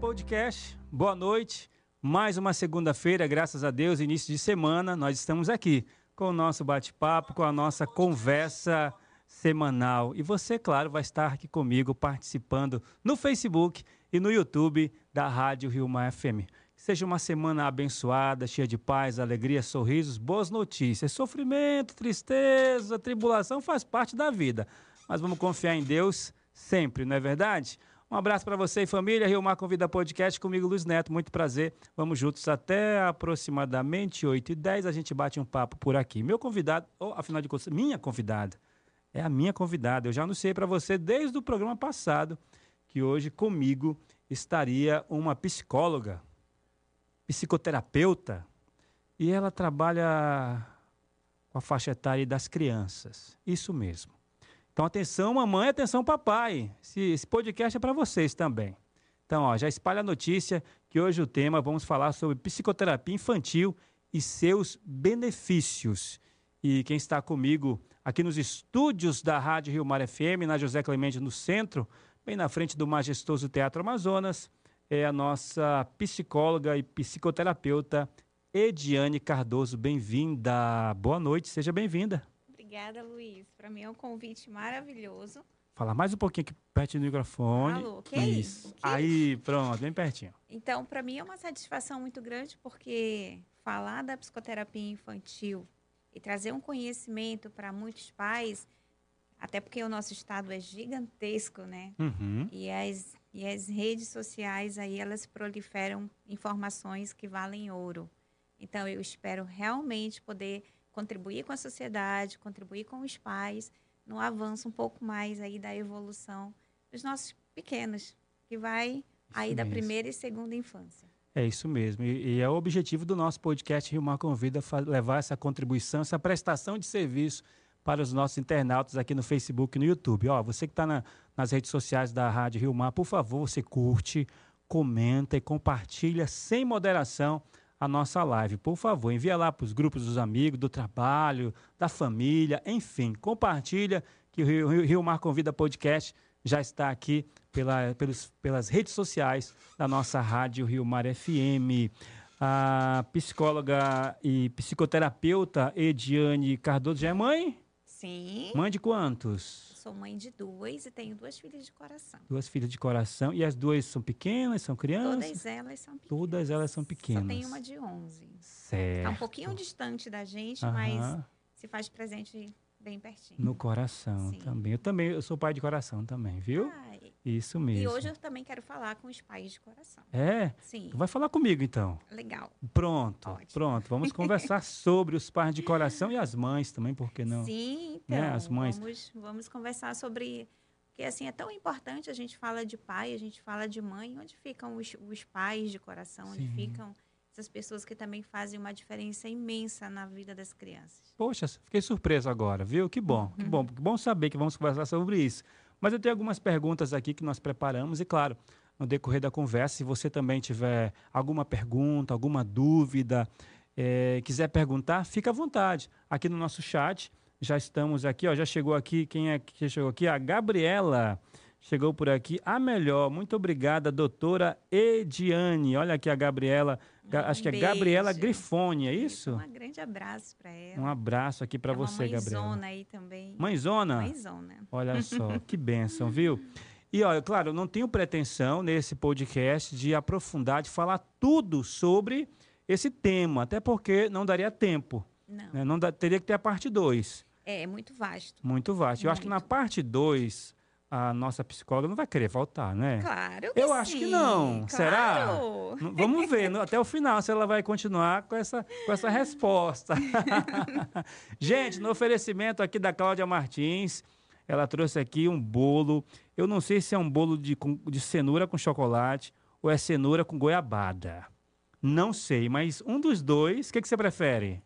Podcast. Boa noite. Mais uma segunda-feira, graças a Deus, início de semana, nós estamos aqui com o nosso bate-papo, com a nossa conversa semanal. E você, claro, vai estar aqui comigo participando no Facebook e no YouTube da Rádio Rio Mar FM. seja uma semana abençoada, cheia de paz, alegria, sorrisos, boas notícias. Sofrimento, tristeza, tribulação faz parte da vida. Mas vamos confiar em Deus sempre, não é verdade? Um abraço para você e família. Rio Mar Convida Podcast comigo, Luiz Neto. Muito prazer. Vamos juntos até aproximadamente 8 e 10 A gente bate um papo por aqui. Meu convidado, ou afinal de contas, minha convidada, é a minha convidada. Eu já anunciei para você desde o programa passado que hoje comigo estaria uma psicóloga, psicoterapeuta, e ela trabalha com a faixa etária das crianças. Isso mesmo. Então, atenção, mamãe, atenção, papai. Esse, esse podcast é para vocês também. Então, ó, já espalha a notícia que hoje o tema vamos falar sobre psicoterapia infantil e seus benefícios. E quem está comigo aqui nos estúdios da Rádio Rio Mar FM, na José Clemente, no centro, bem na frente do majestoso Teatro Amazonas, é a nossa psicóloga e psicoterapeuta Ediane Cardoso. Bem-vinda. Boa noite, seja bem-vinda. Obrigada, Luiz. Para mim é um convite maravilhoso. Falar mais um pouquinho aqui perto do microfone. Alô, que isso? isso? Que Aí, pronto, bem pertinho. Então, para mim é uma satisfação muito grande porque falar da psicoterapia infantil e trazer um conhecimento para muitos pais, até porque o nosso estado é gigantesco, né? Uhum. E, as, e as redes sociais aí, elas proliferam informações que valem ouro. Então, eu espero realmente poder contribuir com a sociedade, contribuir com os pais, no avanço um pouco mais aí da evolução dos nossos pequenos, que vai Isso aí mesmo. da primeira e segunda infância. É isso mesmo. E, e, é o objetivo do nosso podcast Rio Mar Convida levar essa contribuição, essa prestação de serviço para os nossos internautas aqui no Facebook e no YouTube. Ó, você que está na, nas redes sociais da Rádio Rio Mar, por favor, você curte, comenta e compartilha sem moderação a nossa live. Por favor, envia lá para os grupos dos amigos, do trabalho, da família, enfim, compartilha que o Rio, Rio Mar Convida Podcast já está aqui pela, pelos, pelas redes sociais da nossa rádio Rio Mar FM. A psicóloga e psicoterapeuta Ediane Cardoso já é mãe? Sim. Mãe de quantos? sou mãe de duas e tenho duas filhas de coração. Duas filhas de coração. E as duas são pequenas, são crianças? Todas elas são pequenas. Todas elas são pequenas. Só tem uma de 11. Certo. Está um pouquinho distante da gente, mas se faz presente bem pertinho. No coração Sim. também. Eu também, eu sou pai de coração também, viu? Ah, Isso mesmo. E hoje eu também quero falar com os pais de coração. É? Sim. Vai falar comigo então. Legal. Pronto, Ótimo. pronto. Vamos conversar sobre os pais de coração e as mães também, por que não? Sim, então. Né? As mães. Vamos, vamos conversar sobre porque assim é tão importante a gente fala de pai, a gente fala de mãe, onde ficam os, os pais de coração, Sim. onde ficam essas pessoas que também fazem uma diferença imensa na vida das crianças. Poxa, fiquei surpreso agora, viu? Que bom, que bom, que bom saber que vamos conversar sobre isso. Mas eu tenho algumas perguntas aqui que nós preparamos e, claro, no decorrer da conversa, se você também tiver alguma pergunta, alguma dúvida, é, quiser perguntar, fica à vontade. Aqui no nosso chat, já estamos aqui, ó, já chegou aqui, quem é que chegou aqui? A Gabriela chegou por aqui. A melhor, muito obrigada, doutora Ediane. Olha aqui a Gabriela acho que é Gabriela Grifone, é isso? Um grande abraço para ela. Um abraço aqui para é você, Gabriela. Mãezona aí também. Mãezona? Mãezona. Olha só, que benção, viu? E olha, claro, eu não tenho pretensão nesse podcast de aprofundar, de falar tudo sobre esse tema, até porque não daria tempo. Não. Né? não dá, teria que ter a parte 2. É, é muito vasto. Muito vasto. Muito. Eu acho que na parte 2 a nossa psicóloga não vai querer voltar, né? Claro que Eu sim. acho que não. Claro. Será? Vamos ver no, até o final se ela vai continuar com essa, com essa resposta. Gente, no oferecimento aqui da Cláudia Martins, ela trouxe aqui um bolo. Eu não sei se é um bolo de, de cenoura com chocolate ou é cenoura com goiabada. Não sei, mas um dos dois, o que, que você prefere?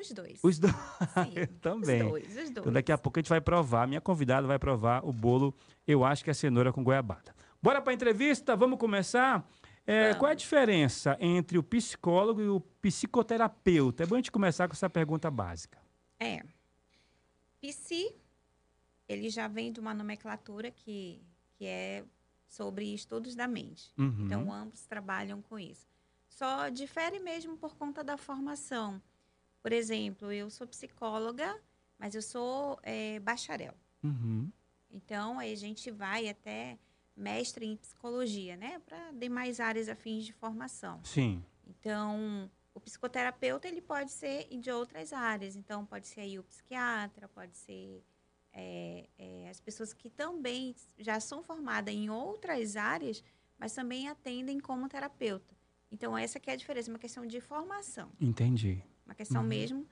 Os dois. Os dois. Também. Os dois, os dois. Então daqui a pouco a gente vai provar, minha convidada vai provar o bolo, eu acho que é cenoura com goiabada. Bora para a entrevista, vamos começar? É, qual é a diferença entre o psicólogo e o psicoterapeuta? É bom a gente começar com essa pergunta básica. É. Psi, ele já vem de uma nomenclatura que, que é sobre estudos da mente. Uhum. Então, ambos trabalham com isso. Só difere mesmo por conta da formação. Por exemplo, eu sou psicóloga, mas eu sou é, bacharel. Uhum. Então, aí a gente vai até mestre em psicologia, né? Para demais áreas afins de formação. Sim. Então, o psicoterapeuta, ele pode ser de outras áreas. Então, pode ser aí o psiquiatra, pode ser é, é, as pessoas que também já são formadas em outras áreas, mas também atendem como terapeuta. Então, essa que é a diferença, uma questão de formação. Entendi. Uma questão Uhum. mesmo.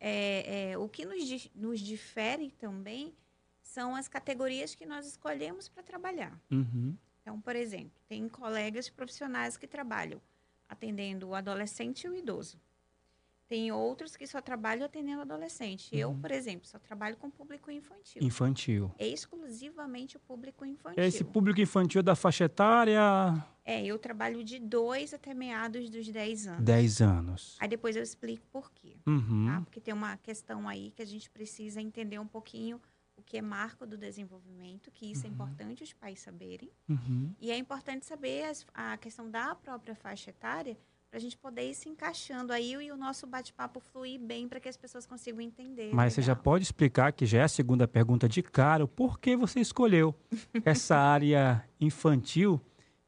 é, é, o que nos, di- nos difere também são as categorias que nós escolhemos para trabalhar. Uhum. Então, por exemplo, tem colegas profissionais que trabalham atendendo o adolescente e o idoso. Tem outros que só trabalham atendendo adolescente. Eu, Uhum. por exemplo, só trabalho com público infantil. Infantil. Exclusivamente o público infantil. Esse público infantil da faixa etária, É, eu trabalho de 2 até meados dos 10 anos. 10 anos. Aí depois eu explico por quê. Uhum. tá? Porque tem uma questão aí que a gente precisa entender um pouquinho o que é marco do desenvolvimento, que isso é importante os pais saberem. Uhum. E é importante saber as- a questão da própria faixa etária para a gente poder ir se encaixando aí e o nosso bate-papo fluir bem para que as pessoas consigam entender. Mas você já legal. pode explicar, que já é a segunda pergunta de cara, o porquê você escolheu essa área infantil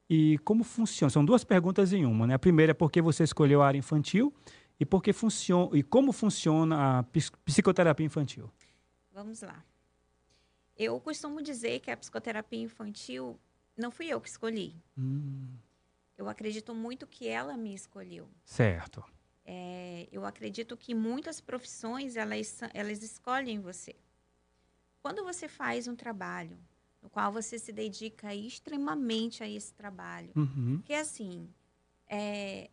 e como funciona? São duas perguntas em uma, né? A primeira é por que você escolheu a área infantil e por que funciona e como funciona a psicoterapia infantil. Vamos lá. Eu costumo dizer que a psicoterapia infantil não fui eu que escolhi. Hum, Eu acredito muito que ela me escolheu. certo. É, eu acredito que muitas profissões elas, elas escolhem você. Quando você faz um trabalho no qual você se dedica extremamente a esse trabalho, Uhum. porque assim, é,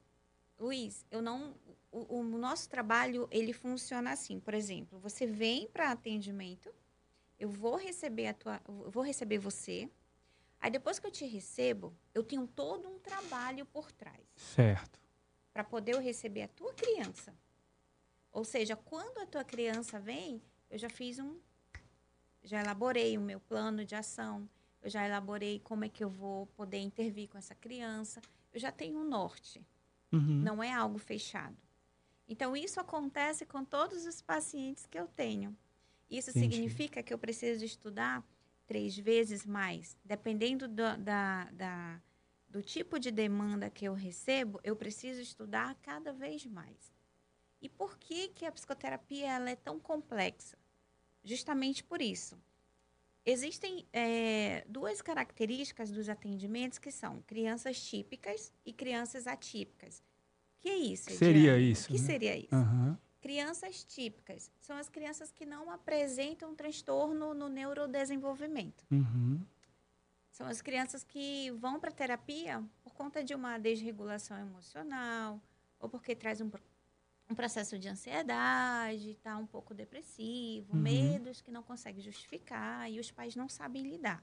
Luiz, eu não, o, o nosso trabalho ele funciona assim. Por exemplo, você vem para atendimento, eu vou receber a tua, eu vou receber você. Aí depois que eu te recebo, eu tenho todo um trabalho por trás Certo. para poder eu receber a tua criança. Ou seja, quando a tua criança vem, eu já fiz um já elaborei o meu plano de ação, eu já elaborei como é que eu vou poder intervir com essa criança, eu já tenho um norte, Uhum. não é algo fechado. Então isso acontece com todos os pacientes que eu tenho. Isso Entendi. significa que eu preciso estudar três vezes mais, dependendo do, da, da, do tipo de demanda que eu recebo, eu preciso estudar cada vez mais. E por que, que a psicoterapia ela é tão complexa? Justamente por isso. Existem eh, duas características dos atendimentos que são crianças típicas e crianças atípicas. Que é isso? Que seria isso, que né? seria isso? Aham. Crianças típicas são as crianças que não apresentam transtorno no neurodesenvolvimento. Uhum. São as crianças que vão para terapia por conta de uma desregulação emocional ou porque traz um, um processo de ansiedade, está um pouco depressivo, Uhum. medos que não consegue justificar e os pais não sabem lidar.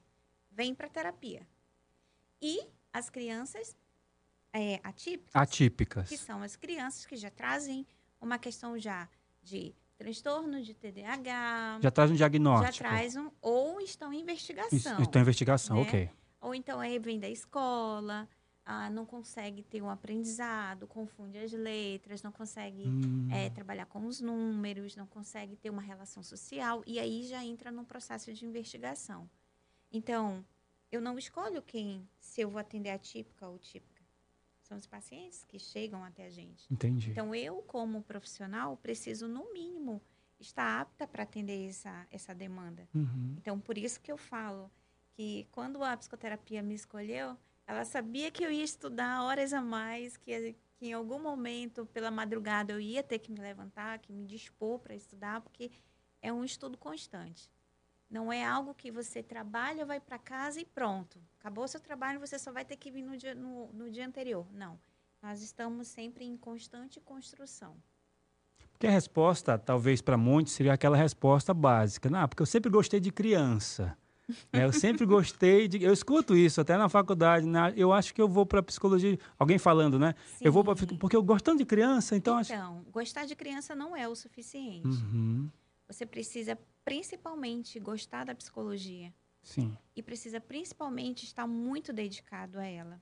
Vêm para terapia. E as crianças é, atípicas, Atípicas. que são as crianças que já trazem uma questão já de transtorno de TDAH, Já traz um já diagnóstico. traz um ou estão em investigação. Estão em investigação, né? ok. Ou então aí vem da escola, ah, não consegue ter um aprendizado, confunde as letras, não consegue Hum. eh, trabalhar com os números, não consegue ter uma relação social, e aí já entra num processo de investigação. Então, eu não escolho quem, se eu vou atender atípica ou típica. São os pacientes que chegam até a gente. Entendi. Então, eu, como profissional, preciso, no mínimo, estar apta para atender essa, essa demanda. Uhum. Então, por isso que eu falo que quando a psicoterapia me escolheu, ela sabia que eu ia estudar horas a mais, que, que em algum momento, pela madrugada, eu ia ter que me levantar, que me dispor para estudar, porque é um estudo constante. Não é algo que você trabalha, vai para casa e pronto. Acabou seu trabalho, você só vai ter que vir no dia, no, no dia anterior. Não. Nós estamos sempre em constante construção. Porque a resposta, talvez para muitos, seria aquela resposta básica. Não, porque eu sempre gostei de criança. né? Eu sempre gostei de. Eu escuto isso até na faculdade. né? Eu acho que eu vou para psicologia. Alguém falando, né? Eu vou para Sim. porque eu gosto tanto de criança, então. acho... Então, gostar de criança não é o suficiente. Uhum. Você precisa principalmente gostar da psicologia. Sim. E precisa principalmente estar muito dedicado a ela.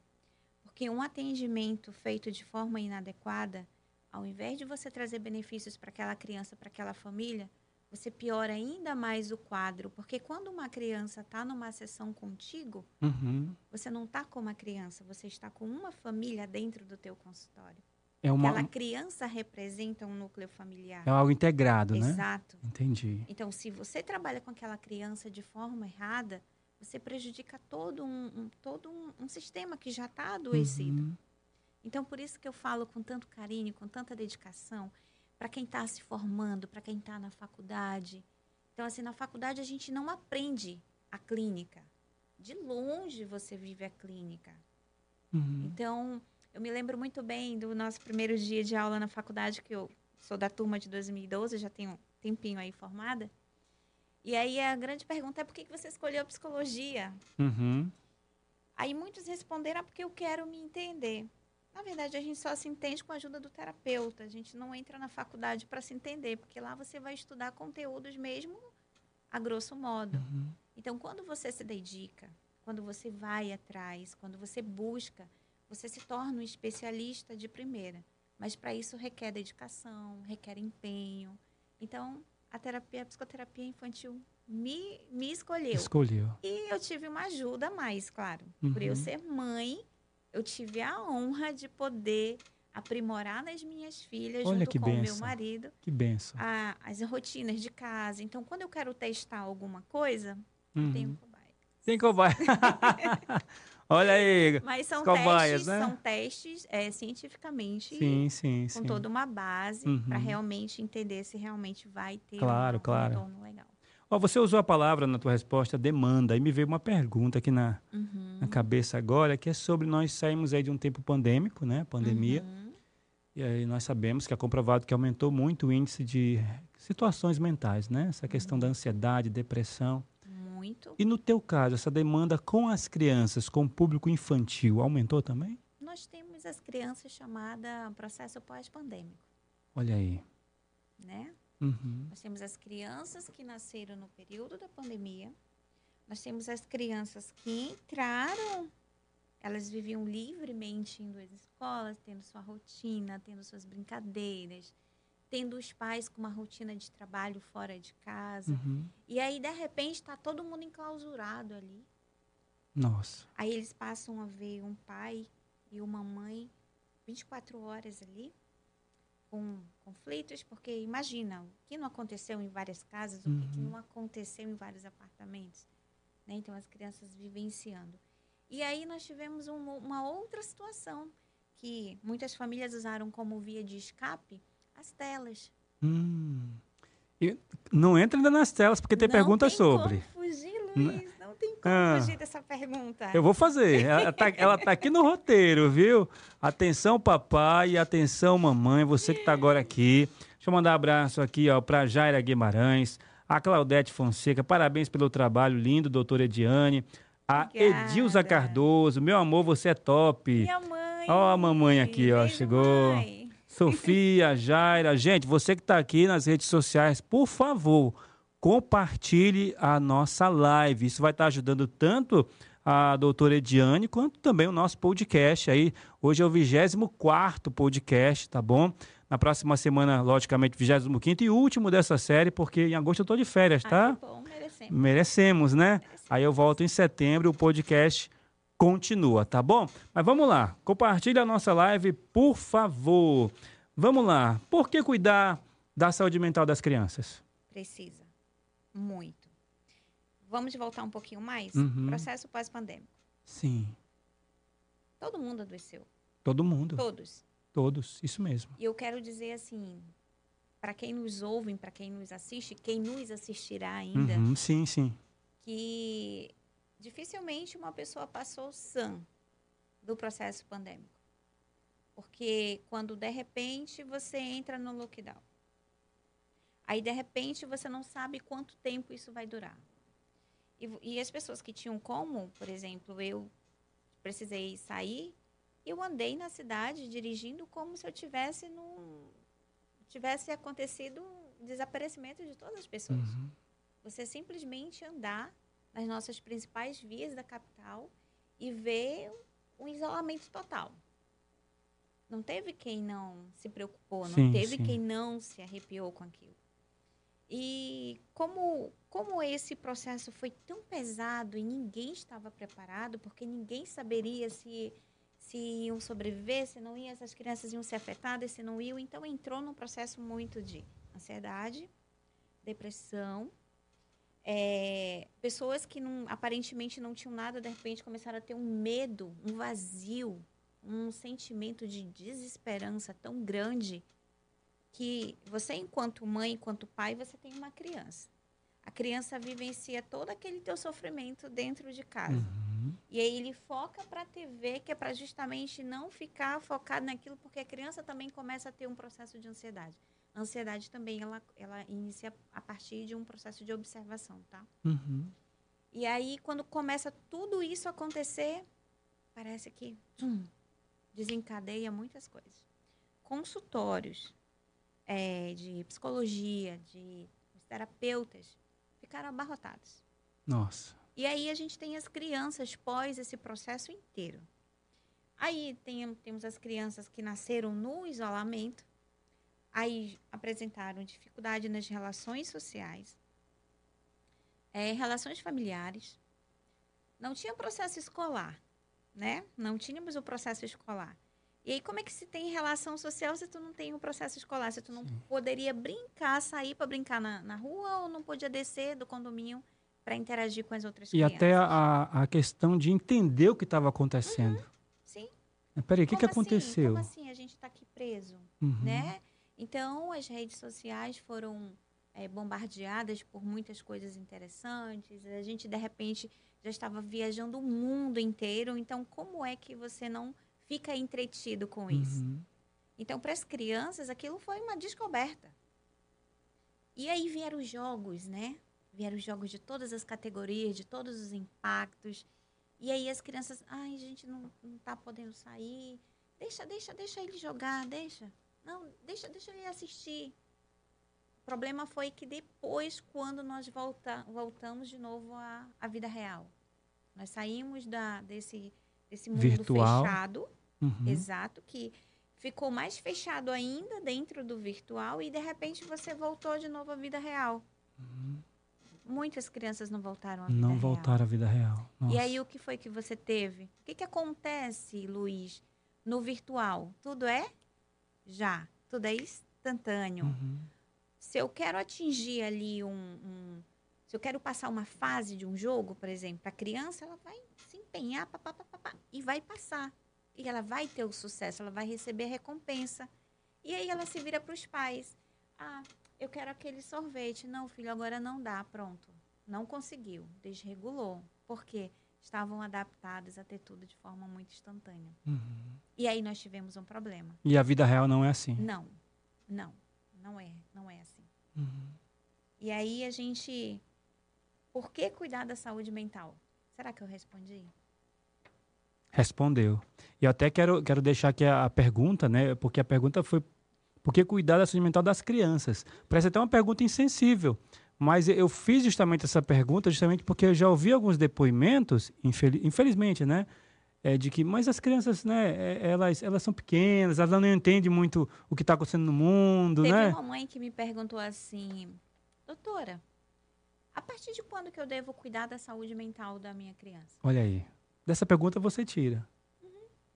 Porque um atendimento feito de forma inadequada, ao invés de você trazer benefícios para aquela criança, para aquela família, você piora ainda mais o quadro. Porque quando uma criança está numa sessão contigo, Uhum. você não está com uma criança, você está com uma família dentro do teu consultório. É, uma, Aquela criança representa um núcleo familiar. é algo integrado, né? Exato. Entendi. Então, se você trabalha com aquela criança de forma errada, você prejudica todo um, um- todo um, um sistema que já está adoecido. Uhum. Então, por isso que eu falo com tanto carinho, com tanta dedicação, para quem está se formando, para quem está na faculdade. Então, assim, na faculdade a gente não aprende a clínica. De longe você vive a clínica. Uhum. Então, eu me lembro muito bem do nosso primeiro dia de aula na faculdade, que eu sou da turma de 2012, já tenho um tempinho aí formada. E aí a grande pergunta é por que você escolheu psicologia? Uhum. Aí muitos responderam, ah, porque eu quero me entender. Na verdade, a gente só se entende com a ajuda do terapeuta. A gente não entra na faculdade para se entender, porque lá você vai estudar conteúdos mesmo a grosso modo. Uhum. Então, quando você se dedica, quando você vai atrás, quando você busca, você se torna um especialista de primeira. Mas para isso requer dedicação, requer empenho. Então, a terapia, a psicoterapia infantil me, me escolheu. Escolheu. E eu tive uma ajuda a mais, claro. Por Uhum. eu ser mãe, eu tive a honra de poder aprimorar nas minhas filhas, Olha junto que com o meu marido, Que benção. a- as rotinas de casa. Então, quando eu quero testar alguma coisa, eu Uhum. tenho cobaia. Tem cobaia. Olha aí. Mas são testes, né? são testes é, cientificamente Sim, sim, com sim. toda uma base Uhum. para realmente entender se realmente vai ter Claro, um, claro. retorno legal. Ó, você usou a palavra na tua resposta demanda e me veio uma pergunta aqui na, Uhum. na cabeça agora, que é sobre nós saímos aí de um tempo pandêmico, né? Pandemia. Uhum. E aí nós sabemos que é comprovado que aumentou muito o índice de situações mentais, né? Essa questão Uhum. da ansiedade, depressão. Muito. E no teu caso, essa demanda com as crianças, com o público infantil, aumentou também? Nós temos as crianças chamada processo pós-pandêmico, Olha aí. né? Uhum. Nós temos as crianças que nasceram no período da pandemia. Nós temos as crianças que entraram, elas viviam livremente indo às escolas, tendo sua rotina, tendo suas brincadeiras, tendo os pais com uma rotina de trabalho fora de casa. Uhum. E aí, de repente, está todo mundo enclausurado ali. Nossa. Aí eles passam a ver um pai e uma mãe 24 horas ali com conflitos, porque imagina, o que não aconteceu em várias casas, o que que Uhum. não aconteceu em vários apartamentos. Né? Então as crianças vivenciando. E aí nós tivemos um- uma outra situação que muitas famílias usaram como via de escape as telas. Hum. E não entra ainda nas telas, porque tem Não perguntas tem sobre. Como fugir, Luiz, não tem como Ah. fugir dessa pergunta. Eu vou fazer. Ela tá, ela tá aqui no roteiro, viu? Atenção, papai, atenção, mamãe, você que tá agora aqui. Deixa eu mandar um abraço aqui, ó, pra Jaira Guimarães, a Claudete Fonseca, parabéns pelo trabalho lindo, doutora Ediane. A Obrigada. Edilza Cardoso, meu amor, você é top. Minha mãe. Ó a mamãe aqui, ó, Beijo, chegou. mãe. Sofia, Jaira, gente, você que está aqui nas redes sociais, por favor, compartilhe a nossa live. Isso vai estar ajudando tanto a doutora Ediane quanto também o nosso podcast aí. Hoje é o 24 podcast, tá bom? Na próxima semana, logicamente, 25 e último dessa série, porque em agosto eu tô de férias, tá? Ah, que bom, merecemos. Merecemos, né? merecemos. Aí eu volto em setembro, o podcast continua, tá bom? Mas vamos lá, compartilha a nossa live, por favor. Vamos lá. Por que cuidar da saúde mental das crianças? Precisa. Muito. Vamos voltar um pouquinho mais? Uhum. Processo pós-pandêmico. Sim, Todo mundo adoeceu. todo mundo, Todos. todos, isso mesmo. E eu quero dizer assim, para quem nos ouve, para quem nos assiste, quem nos assistirá ainda, Uhum, sim, sim. que dificilmente uma pessoa passou sã do processo pandêmico. Porque quando de repente você entra no lockdown, aí de repente você não sabe quanto tempo isso vai durar. E, e as pessoas que tinham como, por exemplo, eu precisei sair, eu andei na cidade dirigindo como se eu tivesse num tivesse acontecido desaparecimento de todas as pessoas. Uhum. Você simplesmente andar nas nossas principais vias da capital e ver o isolamento total. Não teve quem não se preocupou, não Sim, teve sim. quem não se arrepiou com aquilo. E como, como esse processo foi tão pesado e ninguém estava preparado, porque ninguém saberia se, se iam sobreviver, se não iam, essas crianças iam ser afetadas, se não iam. Então entrou num processo muito de ansiedade, depressão. É, pessoas que não, aparentemente não tinham nada, de repente começaram a ter um medo, um vazio, um sentimento de desesperança tão grande que você, enquanto mãe, enquanto pai, você tem uma criança. A criança vivencia todo aquele teu sofrimento dentro de casa. Uhum. E aí ele foca para a TV, que é para justamente não ficar focado naquilo, porque a criança também começa a ter um processo de ansiedade. A ansiedade também, ela, ela inicia a partir de um processo de observação, tá? Uhum. E aí, quando começa tudo isso a acontecer, parece que desencadeia muitas coisas. Consultórios é, de psicologia, de terapeutas, ficaram abarrotados. Nossa. E aí a gente tem as crianças pós esse processo inteiro. Aí tem, temos as crianças que nasceram no isolamento, aí apresentaram dificuldade nas relações sociais, é, relações familiares. Não tinha processo escolar, né? Não tínhamos o processo escolar. E aí, como é que se tem relação social se tu não tem o processo escolar? Se tu não Sim. poderia brincar, sair para brincar na, na rua ou não podia descer do condomínio para interagir com as outras E crianças? até a, a questão de entender o que estava acontecendo. Sim. Peraí, o que, que assim? aconteceu? Como assim a gente está aqui preso, Uhum. né? Então, as redes sociais foram é, bombardeadas por muitas coisas interessantes. A gente, de repente, já estava viajando o mundo inteiro. Então, como é que você não fica entretido com isso? Uhum. Então, para as crianças, aquilo foi uma descoberta. E aí vieram os jogos, né? Vieram os jogos de todas as categorias, de todos os impactos. E aí as crianças, ai, a gente não, não tá podendo sair. Deixa, deixa, deixa ele jogar, deixa. Não, deixa, deixa ele assistir. O problema foi que depois, quando nós volta, voltamos de novo à, à vida real, nós saímos da, desse, desse mundo Virtual. fechado, Uhum. Exato, que ficou mais fechado ainda dentro do virtual e de repente você voltou de novo à vida real. Muitas crianças não voltaram à vida Uhum. Não real. voltaram à vida real. E Nossa. aí o que foi que você teve? O que, que acontece, Luiz, no virtual? Tudo é já, tudo é instantâneo. Uhum. Se eu quero atingir ali um, um- se eu quero passar uma fase de um jogo, por exemplo, a criança ela vai se empenhar pá, pá, pá, pá, pá, e vai passar. E ela vai ter o sucesso, ela vai receber a recompensa. E aí ela se vira para os pais. Ah, eu quero aquele sorvete. Não, filho, agora não dá. Pronto. Não conseguiu. Desregulou. Por quê? Estavam adaptados a ter tudo de forma muito instantânea. Uhum. E aí nós tivemos um problema. E a vida real não é assim. Não, não, não é, não é assim. Uhum. E aí a gente. Por que cuidar da saúde mental? Será que eu respondi? Respondeu. E eu até quero, quero deixar aqui a, a pergunta, né? Porque a pergunta foi por que cuidar da saúde mental das crianças? Parece até uma pergunta insensível. Mas eu fiz justamente essa pergunta justamente porque eu já ouvi alguns depoimentos, infeli- infelizmente, né? É de que, mas as crianças, né? é- Elas, elas são pequenas, elas não entendem muito o que está acontecendo no mundo, Teve né? uma mãe que me perguntou assim, doutora, a partir de quando que eu devo cuidar da saúde mental da minha criança? Olha aí. Dessa pergunta você tira.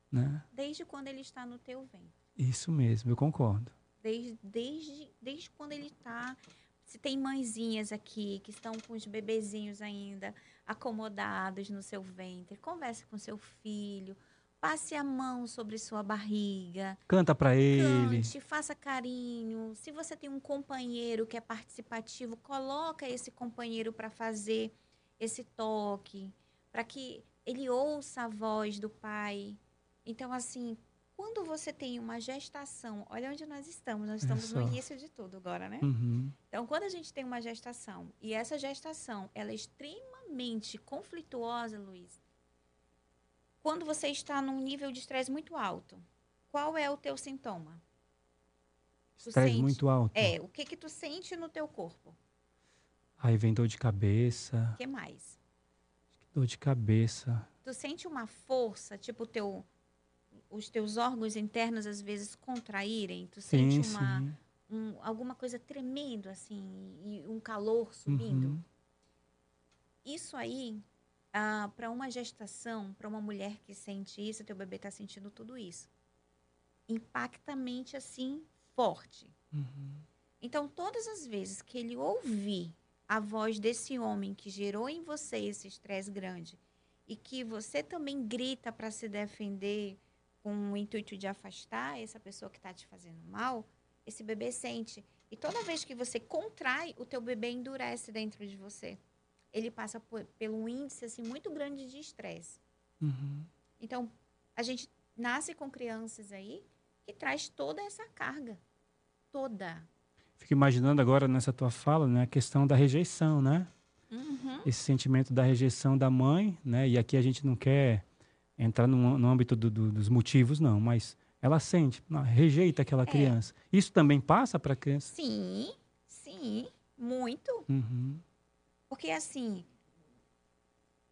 Né? Desde quando ele está no teu ventre. Isso mesmo, eu concordo. Desde, desde, desde quando ele está. Se tem mãezinhas aqui que estão com os bebezinhos ainda acomodados no seu ventre, converse com seu filho, passe a mão sobre sua barriga, Canta para ele. Cante, faça carinho. Se você tem um companheiro que é participativo, coloca esse companheiro para fazer esse toque, para que ele ouça a voz do pai. Então, assim, quando você tem uma gestação, olha onde nós estamos, nós estamos no início de tudo agora, né? Uhum. Então, quando a gente tem uma gestação e essa gestação ela é extremamente conflituosa, Luiz, quando você está num nível de estresse muito alto, qual é o teu sintoma? Estresse muito alto. É, o que que tu sente no teu corpo? Aí vem dor de cabeça. O que mais? Dor de cabeça. Tu sente uma força, tipo teu, os teus órgãos internos às vezes contraírem? Tu Sim, sente uma, sim. um- alguma coisa tremendo assim e um calor subindo? Uhum. Isso aí, para uma gestação, para uma mulher que sente isso, teu bebê está sentindo tudo isso. Impacta a mente assim, forte. Uhum. Então, todas as vezes que ele ouvir a voz desse homem que gerou em você esse estresse grande e que você também grita para se defender com o intuito de afastar essa pessoa que está te fazendo mal, esse bebê sente. E toda vez que você contrai, o teu bebê endurece dentro de você. Ele passa por, pelo índice assim muito grande de estresse. Uhum. Então, a gente nasce com crianças aí que traz toda essa carga. Toda. Fico imaginando agora nessa tua fala, né, a questão da rejeição, né? Uhum. Esse sentimento da rejeição da mãe, né? E aqui a gente não quer entrar no, no âmbito do- do- dos motivos, não, mas ela sente, rejeita aquela criança. Isso também passa para a criança? Sim, sim, muito. Uhum. Porque assim,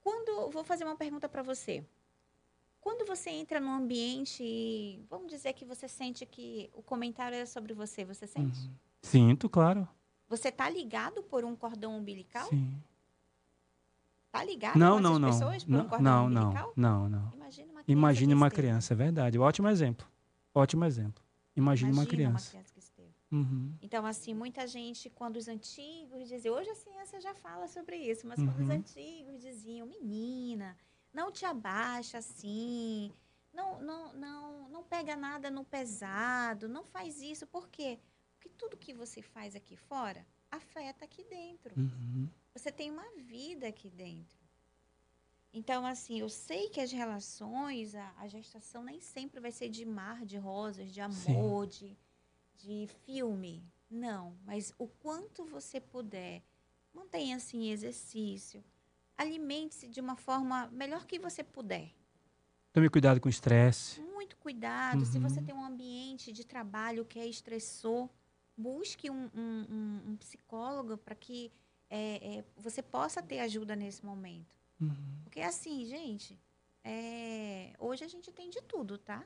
quando vou fazer uma pergunta para você. Quando você entra num ambiente e vamos dizer que você sente que o comentário é sobre você, você sente? Uhum. Sinto, claro. Você tá ligado por um cordão umbilical? Sim. Tá ligado Não, com não, não. pessoas por um Não, cordão não, não, umbilical? não, não. Imagina uma criança. Imagine uma criança, é verdade. Ótimo exemplo. Ótimo exemplo. Imagine uma Imagina criança. que esteve. Uhum. Então, assim, muita gente, quando os antigos diziam, hoje a ciência já fala sobre isso, mas quando os Uhum. antigos diziam, menina, não te abaixa assim, não, não, não, não pega nada no pesado, não faz isso, por quê? Porque tudo que você faz aqui fora afeta aqui dentro. Uhum. Você tem uma vida aqui dentro. Então, assim, eu sei que as relações, a, a gestação nem sempre vai ser de mar, de rosas, de amor, de, de filme. Não, mas o quanto você puder, mantenha assim exercício, alimente-se de uma forma melhor que você puder. Tome cuidado com o estresse. Muito cuidado. Se você Uhum. tem um ambiente de trabalho que é estressor, busque um, um- um- psicólogo para que é, é, você possa ter ajuda nesse momento. Uhum. Porque assim, gente, é, hoje a gente tem de tudo, tá?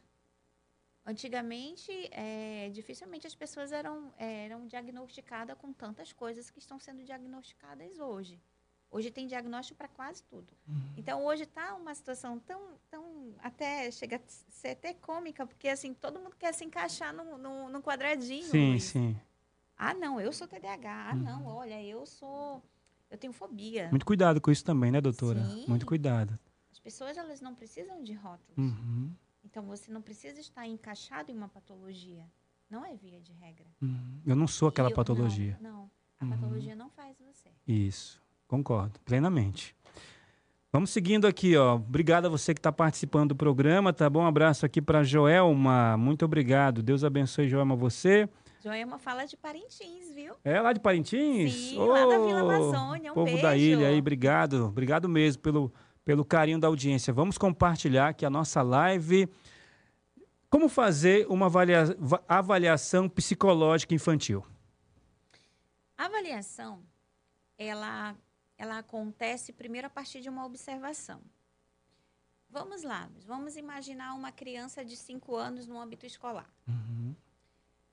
Antigamente, é, dificilmente as pessoas eram, eram diagnosticadas com tantas coisas que estão sendo diagnosticadas hoje. Hoje tem diagnóstico para quase tudo. Uhum. Então, hoje está uma situação tão, tão, até, chega a ser até cômica, porque assim, todo mundo quer se encaixar num, num, num quadradinho. Sim, Luiz. sim. Ah, não, eu sou TDAH. Ah, Uhum. não, olha, eu sou, eu tenho fobia. Muito cuidado com isso também, né, doutora? Sim. Muito cuidado. As pessoas, elas não precisam de rótulos. Uhum. Então, você não precisa estar encaixado em uma patologia. Não é via de regra. Uhum. Eu não sou aquela Eu- patologia. Não, não. a Uhum. patologia não faz você. Isso, concordo, plenamente. Vamos seguindo aqui, ó. Obrigado a você que está participando do programa, tá bom? Um abraço aqui para Joelma. Muito obrigado. Deus abençoe, Joelma, você. Joelma fala de Parintins, viu? É lá de Parintins? Sim, lá da Vila Amazônia. Um povo da beijo. ilha aí, obrigado. Obrigado mesmo pelo, pelo carinho da audiência. Vamos compartilhar aqui a nossa live. Como fazer uma avalia- va- avaliação psicológica infantil? A avaliação, ela, ela acontece primeiro a partir de uma observação. Vamos lá, vamos imaginar uma criança de 5 anos no âmbito escolar. Uhum.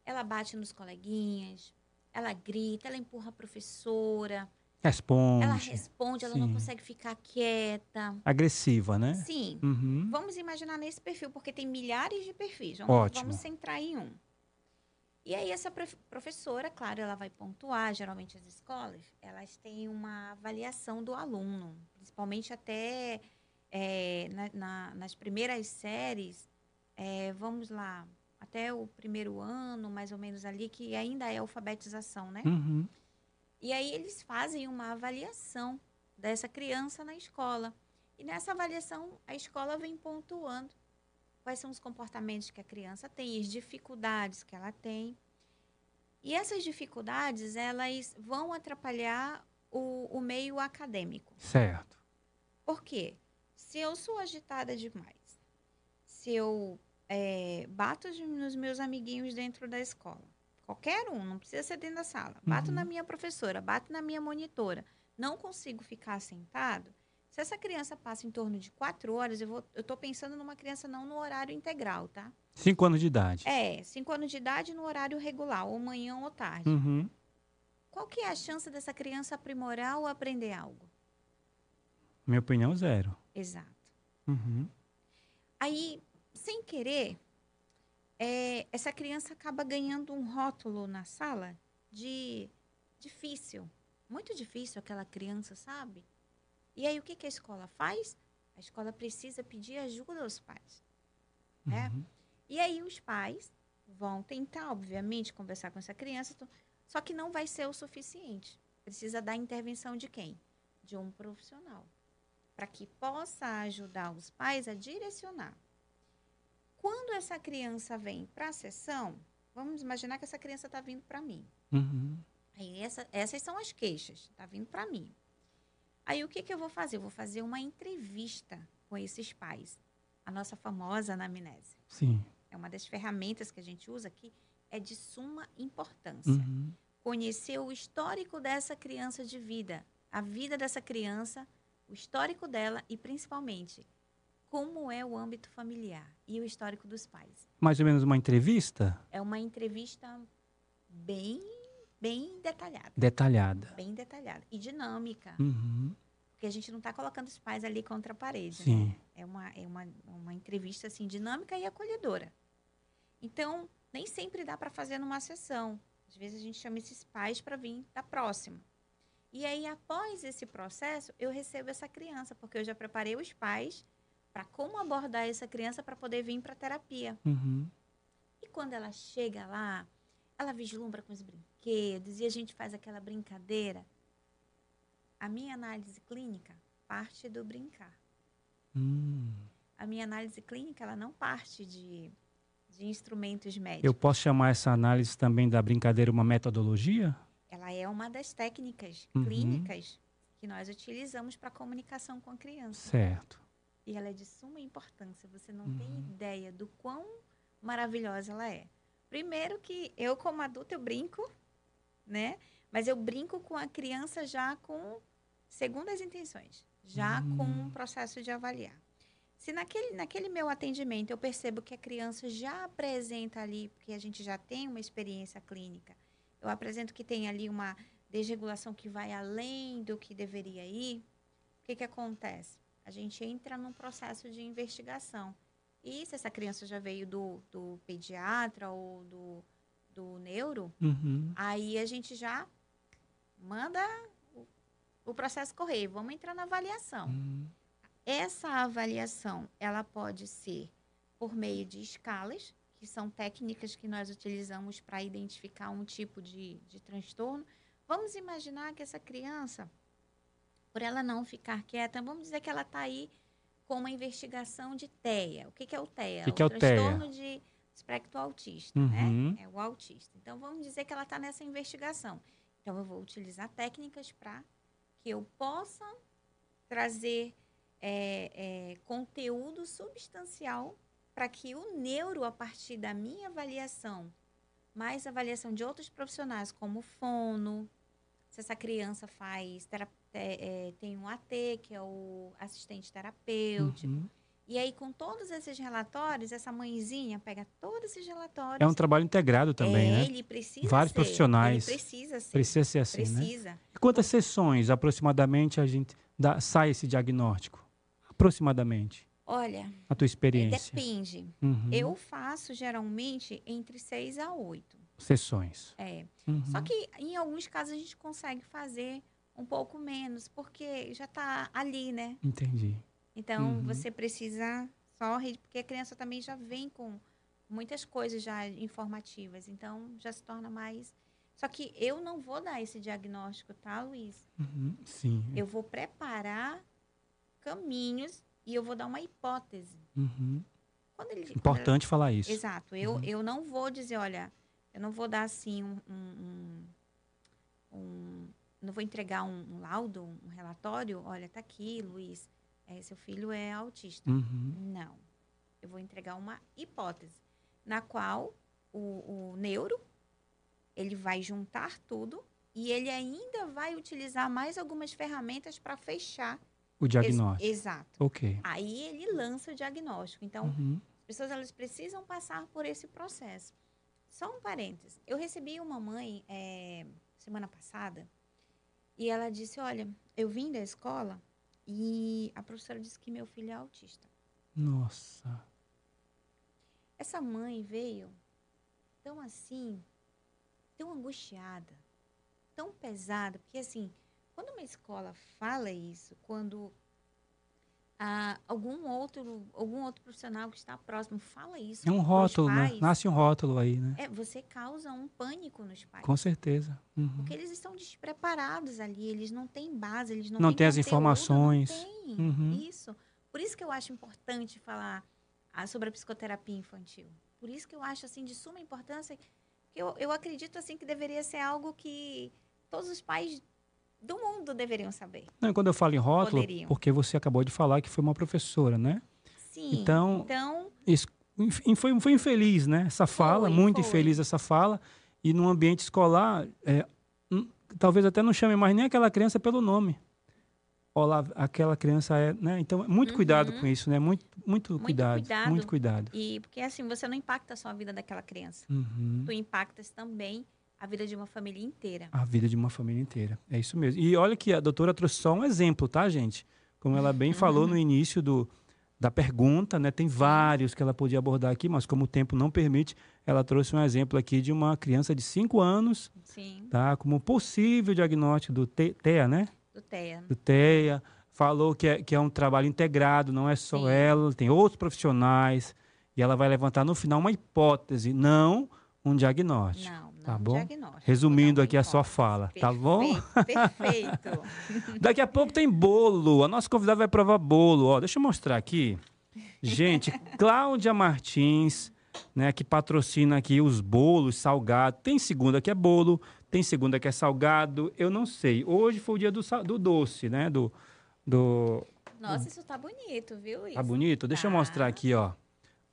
Ela bate nos coleguinhas, ela grita, ela empurra a professora, Responde. ela responde, ela não Sim. consegue ficar quieta. Agressiva, né? Sim, Uhum. vamos imaginar nesse perfil, porque tem milhares de perfis. Vamos, Ótimo. vamos centrar em um. E aí essa prof- professora, claro, ela vai pontuar. Geralmente as escolas, elas têm uma avaliação do aluno, principalmente até é, na- na- nas primeiras séries. é, vamos lá, até o primeiro ano, mais ou menos ali, que ainda é alfabetização, né? Uhum. E aí eles fazem uma avaliação dessa criança na escola. E nessa avaliação, a escola vem pontuando quais são os comportamentos que a criança tem, as dificuldades que ela tem. E essas dificuldades, elas vão atrapalhar o, o meio acadêmico. Certo. Por quê? Se eu sou agitada demais, se eu eh, bato os- nos meus amiguinhos dentro da escola, qualquer um, não precisa ser dentro da sala, bato Uhum. na minha professora, bato na minha monitora, não consigo ficar sentado, Se essa criança passa em torno de quatro horas, eu estou pensando numa criança não no horário integral, tá? Cinco anos de idade. É, cinco anos de idade no horário regular, ou manhã ou tarde. Uhum. Qual que é a chance dessa criança aprimorar ou aprender algo? Minha opinião, zero. Exato. Uhum. Aí, sem querer, é, essa criança acaba ganhando um rótulo na sala de difícil. Muito difícil aquela criança, sabe? E aí, o que, que a escola faz? A escola precisa pedir ajuda aos pais. Né? Uhum. E aí, os pais vão tentar, obviamente, conversar com essa criança, só que não vai ser o suficiente. Precisa da intervenção de quem? De um profissional. Para que possa ajudar os pais a direcionar. Quando essa criança vem para a sessão, vamos imaginar que essa criança está vindo para mim. Uhum. Aí essa, essas são as queixas, está vindo para mim. Aí o que, que eu vou fazer? Eu vou fazer uma entrevista com esses pais. A nossa famosa anamnese. Sim. É uma das ferramentas que a gente usa aqui, é de suma importância. Uhum. Conhecer o histórico dessa criança de vida, a vida dessa criança, o histórico dela e principalmente como é o âmbito familiar e o histórico dos pais. Mais ou menos uma entrevista? É uma entrevista bem bem detalhada. Detalhada. Bem detalhada. E dinâmica. Uhum. Porque a gente não está colocando os pais ali contra a parede. Sim. Né? É, uma, é uma, uma entrevista assim, dinâmica e acolhedora. Então, nem sempre dá para fazer numa sessão. Às vezes a gente chama esses pais para vir da próxima. E aí, após esse processo, eu recebo essa criança, porque eu já preparei os pais para como abordar essa criança para poder vir para a terapia. Uhum. E quando ela chega lá, ela vislumbra com os brinquedos e a gente faz aquela brincadeira. A minha análise clínica parte do brincar. Hum. A minha análise clínica ela não parte de, de instrumentos médicos. Eu posso chamar essa análise também da brincadeira uma metodologia? Ela é uma das técnicas Uhum. clínicas que nós utilizamos para comunicação com a criança. Certo. E ela é de suma importância. Você não Uhum. tem ideia do quão maravilhosa ela é. Primeiro que eu, como adulta, eu brinco, né? Mas eu brinco com a criança já com segundas intenções, já com um processo de avaliar. Se naquele, naquele meu atendimento eu percebo que a criança já apresenta ali, porque a gente já tem uma experiência clínica, eu apresento que tem ali uma desregulação que vai além do que deveria ir, o que, que acontece? A gente entra num processo de investigação. E se essa criança já veio do, do pediatra ou do, do neuro, Uhum. aí a gente já manda o, o processo correr. Vamos entrar na avaliação. Hum. Essa avaliação, ela pode ser por meio de escalas, que são técnicas que nós utilizamos para identificar um tipo de, de transtorno. Vamos imaginar que essa criança, por ela não ficar quieta, vamos dizer que ela está aí com uma investigação de TEA. O que, que é o TEA? O que que é o TEA? transtorno de espectro autista, Uhum. né? É o autista. Então, vamos dizer que ela está nessa investigação. Então, eu vou utilizar técnicas para que eu possa trazer é, é, conteúdo substancial para que o neuro, a partir da minha avaliação, mais avaliação de outros profissionais, como fono, se essa criança faz tera- é, é, tem um AT, que é o assistente terapêutico. Uhum. E aí, com todos esses relatórios, essa mãezinha pega todos esses relatórios. É um trabalho integrado também, É, né? Ele precisa Vários ser, profissionais. Ele precisa ser. Precisa ser assim, né? precisa. E quantas sessões aproximadamente a gente dá, sai esse diagnóstico? Aproximadamente, Olha, a tua experiência. depende. Uhum. Eu faço geralmente entre seis a oito. Sessões. É. Uhum. Só que em alguns casos a gente consegue fazer um pouco menos, porque já está ali, né? Entendi. Então Uhum. você precisa só porque a criança também já vem com muitas coisas já informativas, então já se torna mais. Só que eu não vou dar esse diagnóstico, tá, Luiz? Uhum. Sim. Eu vou preparar caminhos e eu vou dar uma hipótese. Uhum. Ele, quando Importante falar isso. Exato. Eu, Uhum. eu não vou dizer, olha, eu não vou dar assim um, um- um- não vou entregar um, um laudo, um relatório. Olha, tá aqui, Luiz. é, seu filho é autista. Uhum. Não. Eu vou entregar uma hipótese, na qual o, o neuro ele vai juntar tudo e ele ainda vai utilizar mais algumas ferramentas para fechar O diagnóstico. Ex exato. Ok. Aí ele lança o diagnóstico. Então, Uhum. as pessoas elas precisam passar por esse processo. Só um parênteses. Eu recebi uma mãe é, semana passada e ela disse: Olha, eu vim da escola e a professora disse que meu filho é autista. Nossa. Essa mãe veio tão assim, tão angustiada, tão pesada, porque assim, quando uma escola fala isso, quando ah, algum outro algum outro profissional que está próximo fala isso, É um rótulo, né? pais, Nasce um rótulo aí, né? é, você causa um pânico nos pais. Com certeza. Uhum. Porque eles estão despreparados ali, eles não têm base, eles não, Não têm tem as conteúdo, informações. Não tem Uhum. isso. Por isso que eu acho importante falar ah, sobre a psicoterapia infantil. Por isso que eu acho assim de suma importância, que eu, eu acredito assim que deveria ser algo que todos os pais do mundo deveriam saber. Não, e quando eu falo em rótulo, Poderiam. porque você acabou de falar que foi uma professora, né? Sim. Então, então Isso, foi, foi infeliz, né? Essa fala, Foi, muito foi. infeliz essa fala. E num ambiente escolar, é, hum, talvez até não chame mais nem aquela criança pelo nome. Olá, aquela criança é, né? Então, muito cuidado Uhum. com isso, né? Muito, muito, Muito cuidado, cuidado. Muito cuidado. e porque assim você não impacta só a vida daquela criança, Uhum. tu impactas também a vida de uma família inteira. A vida de uma família inteira. É isso mesmo. E olha que a doutora trouxe só um exemplo, tá, gente? Como ela bem falou no início do, da pergunta, né? Tem vários que ela podia abordar aqui, mas como o tempo não permite, ela trouxe um exemplo aqui de uma criança de 5 anos, Sim, tá? Como possível diagnóstico do T- TEA, né? do TEA. Do TEA. Falou que é, que é um trabalho integrado, não é só Sim. ela, tem outros profissionais. E ela vai levantar no final uma hipótese, não um diagnóstico. Não Tá um bom? Resumindo aqui a sua fala, tá bom? Perfeito, Perfeito. Daqui a pouco tem bolo. A nossa convidada vai provar bolo. Ó, deixa eu mostrar aqui. Gente, Cláudia Martins, né, que patrocina aqui os bolos salgados. Tem segunda que é bolo, tem segunda que é salgado. Eu não sei. Hoje foi o dia do, do doce, né? Do, do... Nossa, isso tá bonito, viu? Isso. Tá bonito? Deixa eu Tá. mostrar aqui, ó.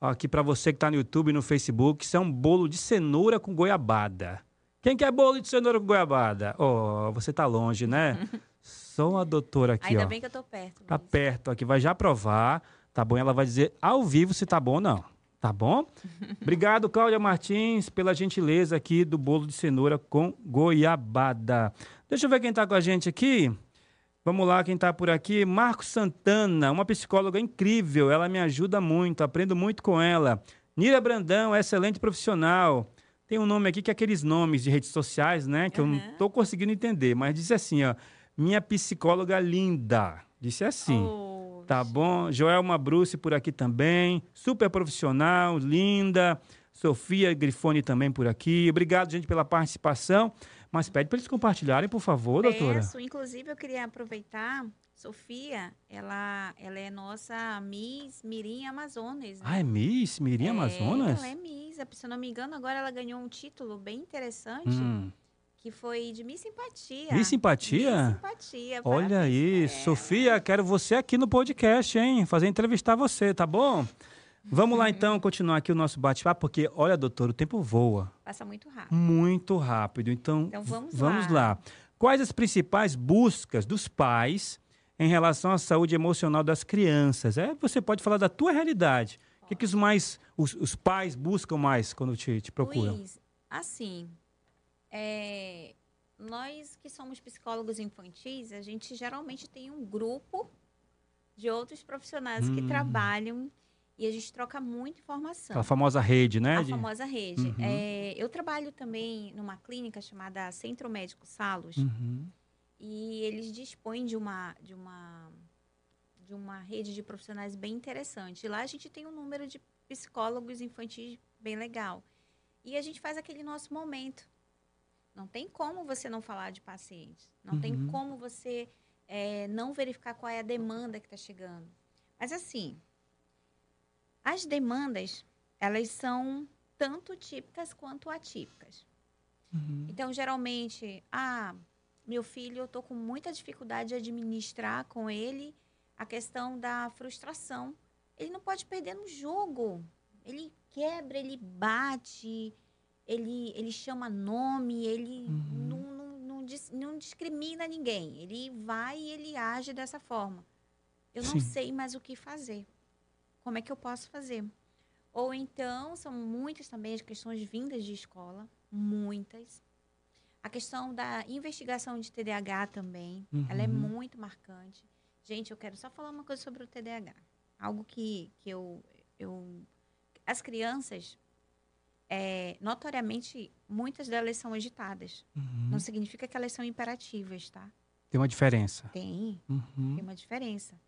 Aqui pra você que tá no YouTube e no Facebook, isso é um bolo de cenoura com goiabada. Quem quer bolo de cenoura com goiabada? Ó, você tá longe, né? Só a doutora aqui, Ainda ó. bem que eu tô perto. Tá perto aqui, vai já provar, tá bom? Ela vai dizer ao vivo se tá bom ou não, tá bom? Obrigado, Cláudia Martins, pela gentileza aqui do bolo de cenoura com goiabada. Deixa eu ver quem tá com a gente aqui. Vamos lá, quem tá por aqui? Marcos Santana, uma psicóloga incrível, ela me ajuda muito, aprendo muito com ela. Nira Brandão, excelente profissional. Tem um nome aqui que é aqueles nomes de redes sociais, né? Que eu não tô conseguindo entender, mas disse assim, ó. Minha psicóloga linda. Disse assim. Oh, Tá bom? Joelma Bruce por aqui também. Super profissional, linda. Sofia Grifone também por aqui. Obrigado, gente, pela participação. Mas pede para eles compartilharem, por favor, doutora. Peço. Inclusive, eu queria aproveitar. Sofia, ela, ela é nossa Miss Mirim Amazonas. né? Ah, é Miss Mirim É, Amazonas? Ela é Miss. Se eu não me engano, agora ela ganhou um título bem interessante, Hum. que foi de Miss Simpatia. Miss Simpatia? Miss Simpatia. Olha aí, ela. Sofia, quero você aqui no podcast, hein? Fazer entrevistar você, tá bom? Vamos lá então continuar aqui o nosso bate-papo, porque olha, doutor, o tempo voa Passa muito rápido. muito rápido. Então, Então, vamos vamos lá. lá. Quais as principais buscas dos pais em relação à saúde emocional das crianças? É, você pode falar da tua realidade. O que, que os mais os, os pais buscam mais quando te, te procuram? Luiz, assim, é, nós que somos psicólogos infantis, a gente geralmente tem um grupo de outros profissionais que Hum. trabalham e a gente troca muita informação. Aquela famosa rede, né? A de- famosa rede. Uhum. É, eu trabalho também numa clínica chamada Centro Médico Salos Uhum. e eles dispõem de uma, de uma de uma rede de profissionais bem interessante. Lá a gente tem um número de psicólogos infantis bem legal. E a gente faz aquele nosso momento. Não tem como você não falar de pacientes. Não tem Uhum. como você é, não verificar qual é a demanda que está chegando. Mas assim, as demandas, elas são tanto típicas quanto atípicas. Uhum. Então, geralmente, ah, meu filho, eu tô com muita dificuldade de administrar com ele a questão da frustração. Ele não pode perder no jogo. Ele quebra, ele bate, ele, ele chama nome, ele Uhum. não, não, não, não discrimina ninguém. Ele vai e ele age dessa forma. Eu não Sim. sei mais o que fazer. Como é que eu posso fazer? Ou então, são muitas também as questões vindas de escola, muitas. A questão da investigação de TDAH também, ela é Uhum. muito marcante. Gente, eu quero só falar uma coisa sobre o TDAH. Algo que, que eu, eu... As crianças, é, notoriamente, muitas delas são agitadas. Uhum. Não significa que elas são imperativas, tá? Tem uma diferença. Tem, Uhum. tem uma diferença.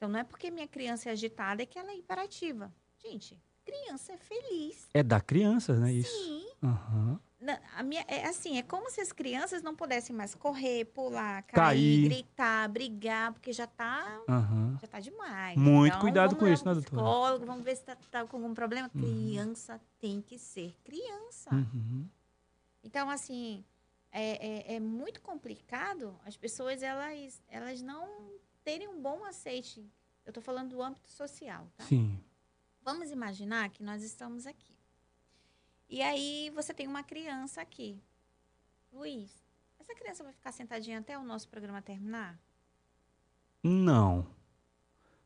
Então, não é porque minha criança é agitada que ela é imperativa. Gente, criança é feliz. É da criança, né? Isso. Sim. Uhum. A minha, é assim, é como se as crianças não pudessem mais correr, pular, Cair. cair, gritar, brigar, porque já tá, Uhum. já tá demais. Muito Então, cuidado com isso, né, doutora? Psicólogo, vamos ver se tá, tá com algum problema. Uhum. Criança tem que ser criança. Uhum. Então, assim, é, é, é muito complicado as pessoas, elas, elas não terem um bom aceite. Eu estou falando do âmbito social, tá? Sim. Vamos imaginar que nós estamos aqui. E aí você tem uma criança aqui. Luiz, essa criança vai ficar sentadinha até o nosso programa terminar? Não.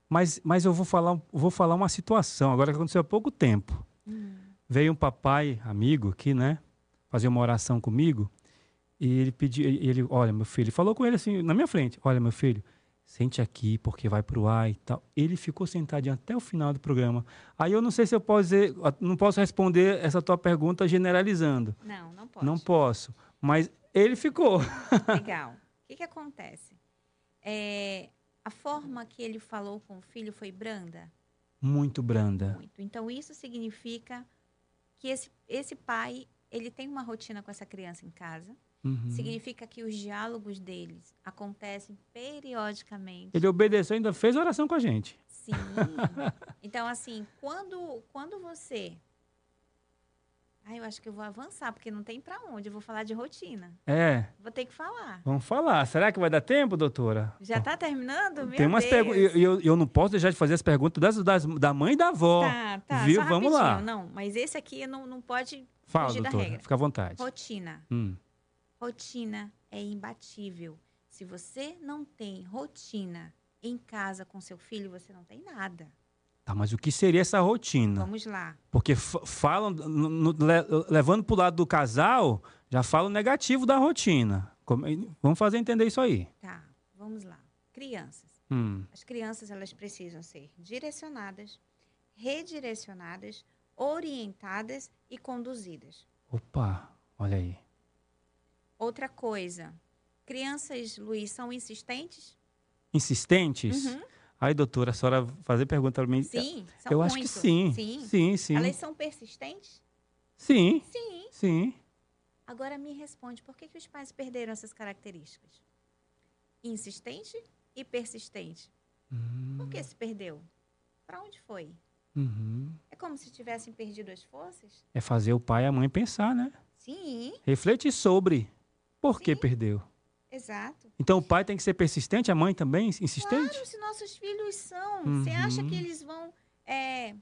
Mas, mas eu vou falar, vou falar uma situação agora que aconteceu há pouco tempo. Veio um papai amigo aqui, né? Fazer uma oração comigo. E ele pediu, ele, olha, meu filho, ele falou com ele assim, na minha frente: Olha, meu filho, sente aqui porque vai pro ar e tal. Ele ficou sentadinho até o final do programa. Aí eu não sei se eu posso dizer, não posso responder essa tua pergunta generalizando. Não, não pode. Não posso. Mas ele ficou. Legal. O que, que acontece? É, a forma que ele falou com o filho foi branda? Muito branda. Muito. Então, isso significa que esse, esse pai, ele tem uma rotina com essa criança em casa. Uhum. Significa que os diálogos deles acontecem periodicamente. Ele obedeceu, ainda fez oração com a gente. Sim. Então, assim, quando, quando você. Ah, eu acho que eu vou avançar, porque não tem pra onde. Eu vou falar de rotina. É, Vou ter que falar. vamos falar. Será que vai dar tempo, doutora? Já tá terminando? Meu Tem umas perguntas. Eu, eu não posso deixar de fazer as perguntas das, das- da mãe e da avó. Tá, tá. Viu? Só Vamos lá. Não, mas esse aqui não, não pode Fala, fugir da doutora. regra. Fica à vontade. Rotina. Hum, Rotina é imbatível. Se você não tem rotina em casa com seu filho, você não tem nada. Tá, mas o que seria essa rotina? Vamos lá. Porque falam, le- levando pro lado do casal, já falam negativo da rotina. Como- vamos fazer entender isso aí. Tá, vamos lá. Crianças. Hum, As crianças elas precisam ser direcionadas, redirecionadas, orientadas e conduzidas. opa, olha aí. Outra coisa, crianças, Luiz, são insistentes? Insistentes? Uhum. Aí, doutora, a senhora fazer pergunta para mim. Sim, são Eu muito. acho que sim. Sim. Sim, sim. Elas são persistentes? Sim, Sim. sim. Agora me responde, por que, que os pais perderam essas características? Insistente e persistente. Hum, Por que se perdeu? Para onde foi? uhum. É como se tivessem perdido as forças? É fazer o pai e a mãe pensar, né? Sim, Refletir sobre por que Sim. perdeu. exato. Então o pai tem que ser persistente, a mãe também insistente? Claro, se nossos filhos são. Você acha Uhum. que eles vão é,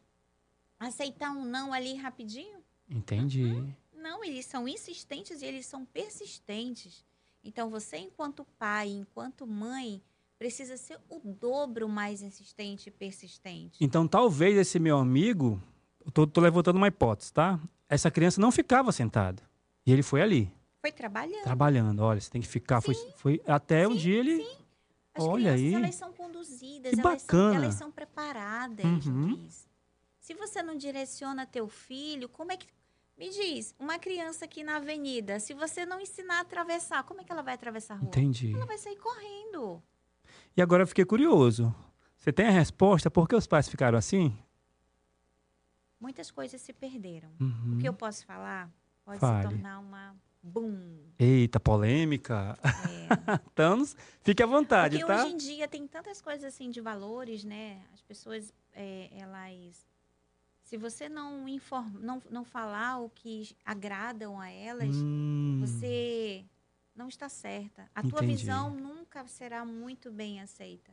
aceitar um não ali rapidinho? Entendi. Não, eles são insistentes e eles são persistentes. Então, você, enquanto pai, enquanto mãe, precisa ser o dobro mais insistente e persistente. Então talvez esse meu amigo, tô levantando uma hipótese, tá? Essa criança não ficava sentada. E ele foi ali, Foi trabalhando. trabalhando. Olha, você tem que ficar. Foi, foi até um Sim, dia ele. As Olha crianças, aí. elas são conduzidas, Que elas, bacana. São, elas são preparadas, Uhum. Luiz. Se você não direciona teu filho, como é que... Me diz, uma criança aqui na avenida, se você não ensinar a atravessar, como é que ela vai atravessar a rua? Entendi. Ela vai sair correndo. E agora eu fiquei curioso. Você tem a resposta por que os pais ficaram assim? Muitas coisas se perderam. Uhum. O que eu posso falar pode Fale. se tornar uma boom. Eita, polêmica. É. Então, fique à vontade, Porque tá? hoje em dia tem tantas coisas assim de valores, né? As pessoas, é, elas. Se você não, inform, não, não falar o que agradam a elas, Hum, você não está certa. A tua Entendi. visão nunca será muito bem aceita.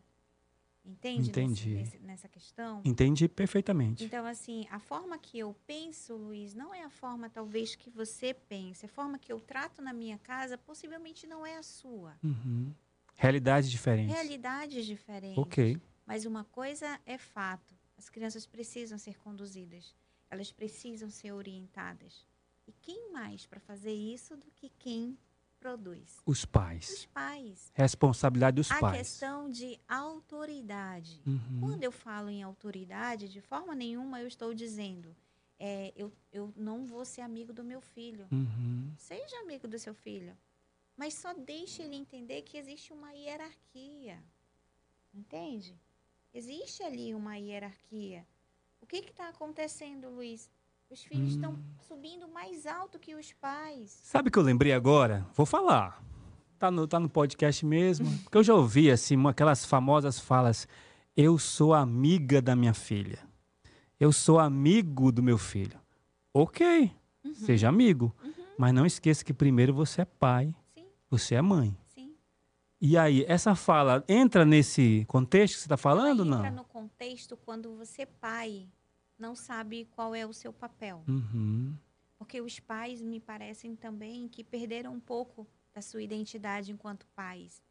Entende? nesse- Entendi. nesse- nessa questão? Entendi perfeitamente. Então, assim, a forma que eu penso, Luiz, não é a forma talvez que você pense. A forma que eu trato na minha casa possivelmente não é a sua. Uhum. Realidades diferentes. Realidades diferentes. Ok. Mas uma coisa é fato: as crianças precisam ser conduzidas, elas precisam ser orientadas. E quem mais para fazer isso do que quem produz? Os pais. Os pais. Responsabilidade dos A pais. questão de autoridade. Uhum. Quando eu falo em autoridade, de forma nenhuma eu estou dizendo é, eu, eu não vou ser amigo do meu filho. Uhum. Seja amigo do seu filho. Mas só deixe ele entender que existe uma hierarquia. Entende? Existe ali uma hierarquia. O que está acontecendo, Luiz? Os filhos estão Hum. subindo mais alto que os pais. Sabe o que eu lembrei agora? Vou falar. Tá no, tá no podcast mesmo. Porque eu já ouvi, assim, aquelas famosas falas. Eu sou amiga da minha filha. Eu sou amigo do meu filho. Ok, Uhum. seja amigo. Mas não esqueça que primeiro você é pai, Sim, você é mãe. sim. E aí, essa fala entra nesse contexto que você está falando não? entra no contexto quando você, pai, não sabe qual é o seu papel. Uhum. Porque os pais me parecem também que perderam um pouco da sua identidade enquanto pais.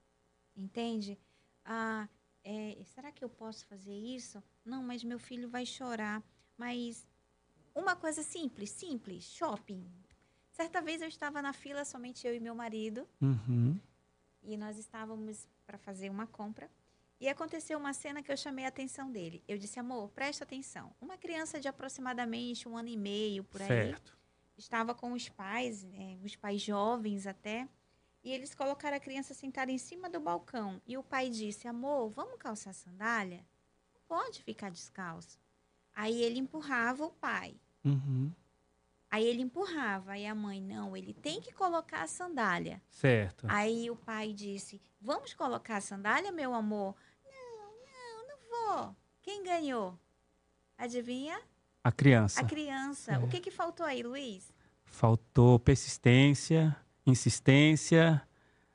Entende? Ah, é, será que eu posso fazer isso? Não, mas meu filho vai chorar. Mas uma coisa simples, simples, shopping. Certa vez eu estava na fila, somente eu e meu marido, Uhum. e nós estávamos para fazer uma compra. E aconteceu uma cena que eu chamei a atenção dele. Eu disse, amor, presta atenção. Uma criança de aproximadamente um ano e meio, por aí, Certo. estava com os pais, né, os pais jovens até, e eles colocaram a criança sentada em cima do balcão. E o pai disse: Amor, vamos calçar sandália? Não pode ficar descalço. Aí ele empurrava o pai. Uhum. Aí ele empurrava. Aí a mãe: Não, ele tem que colocar a sandália. Certo. Aí o pai disse: Vamos colocar a sandália, meu amor? Vou. Quem ganhou? Adivinha? A criança. A criança. É. O que, que faltou aí, Luiz? Faltou persistência, insistência,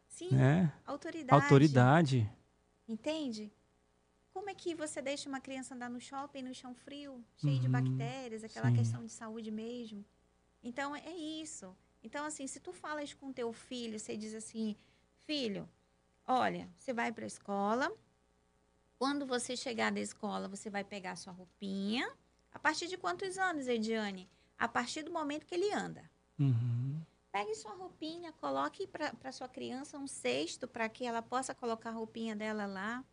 Sim, né? autoridade. Autoridade. Entende? Como é que você deixa uma criança andar no shopping, no chão frio, cheio de Uhum, bactérias, aquela sim. questão de saúde mesmo? Então, é isso. Então, assim, se tu falas com teu filho, você diz assim, filho, olha, você vai para a escola, quando você chegar da escola, você vai pegar sua roupinha. A partir de quantos anos, Ediane? A partir do momento que ele anda. Uhum. Pegue sua roupinha, coloque para sua criança um cesto para que ela possa colocar a roupinha dela lá.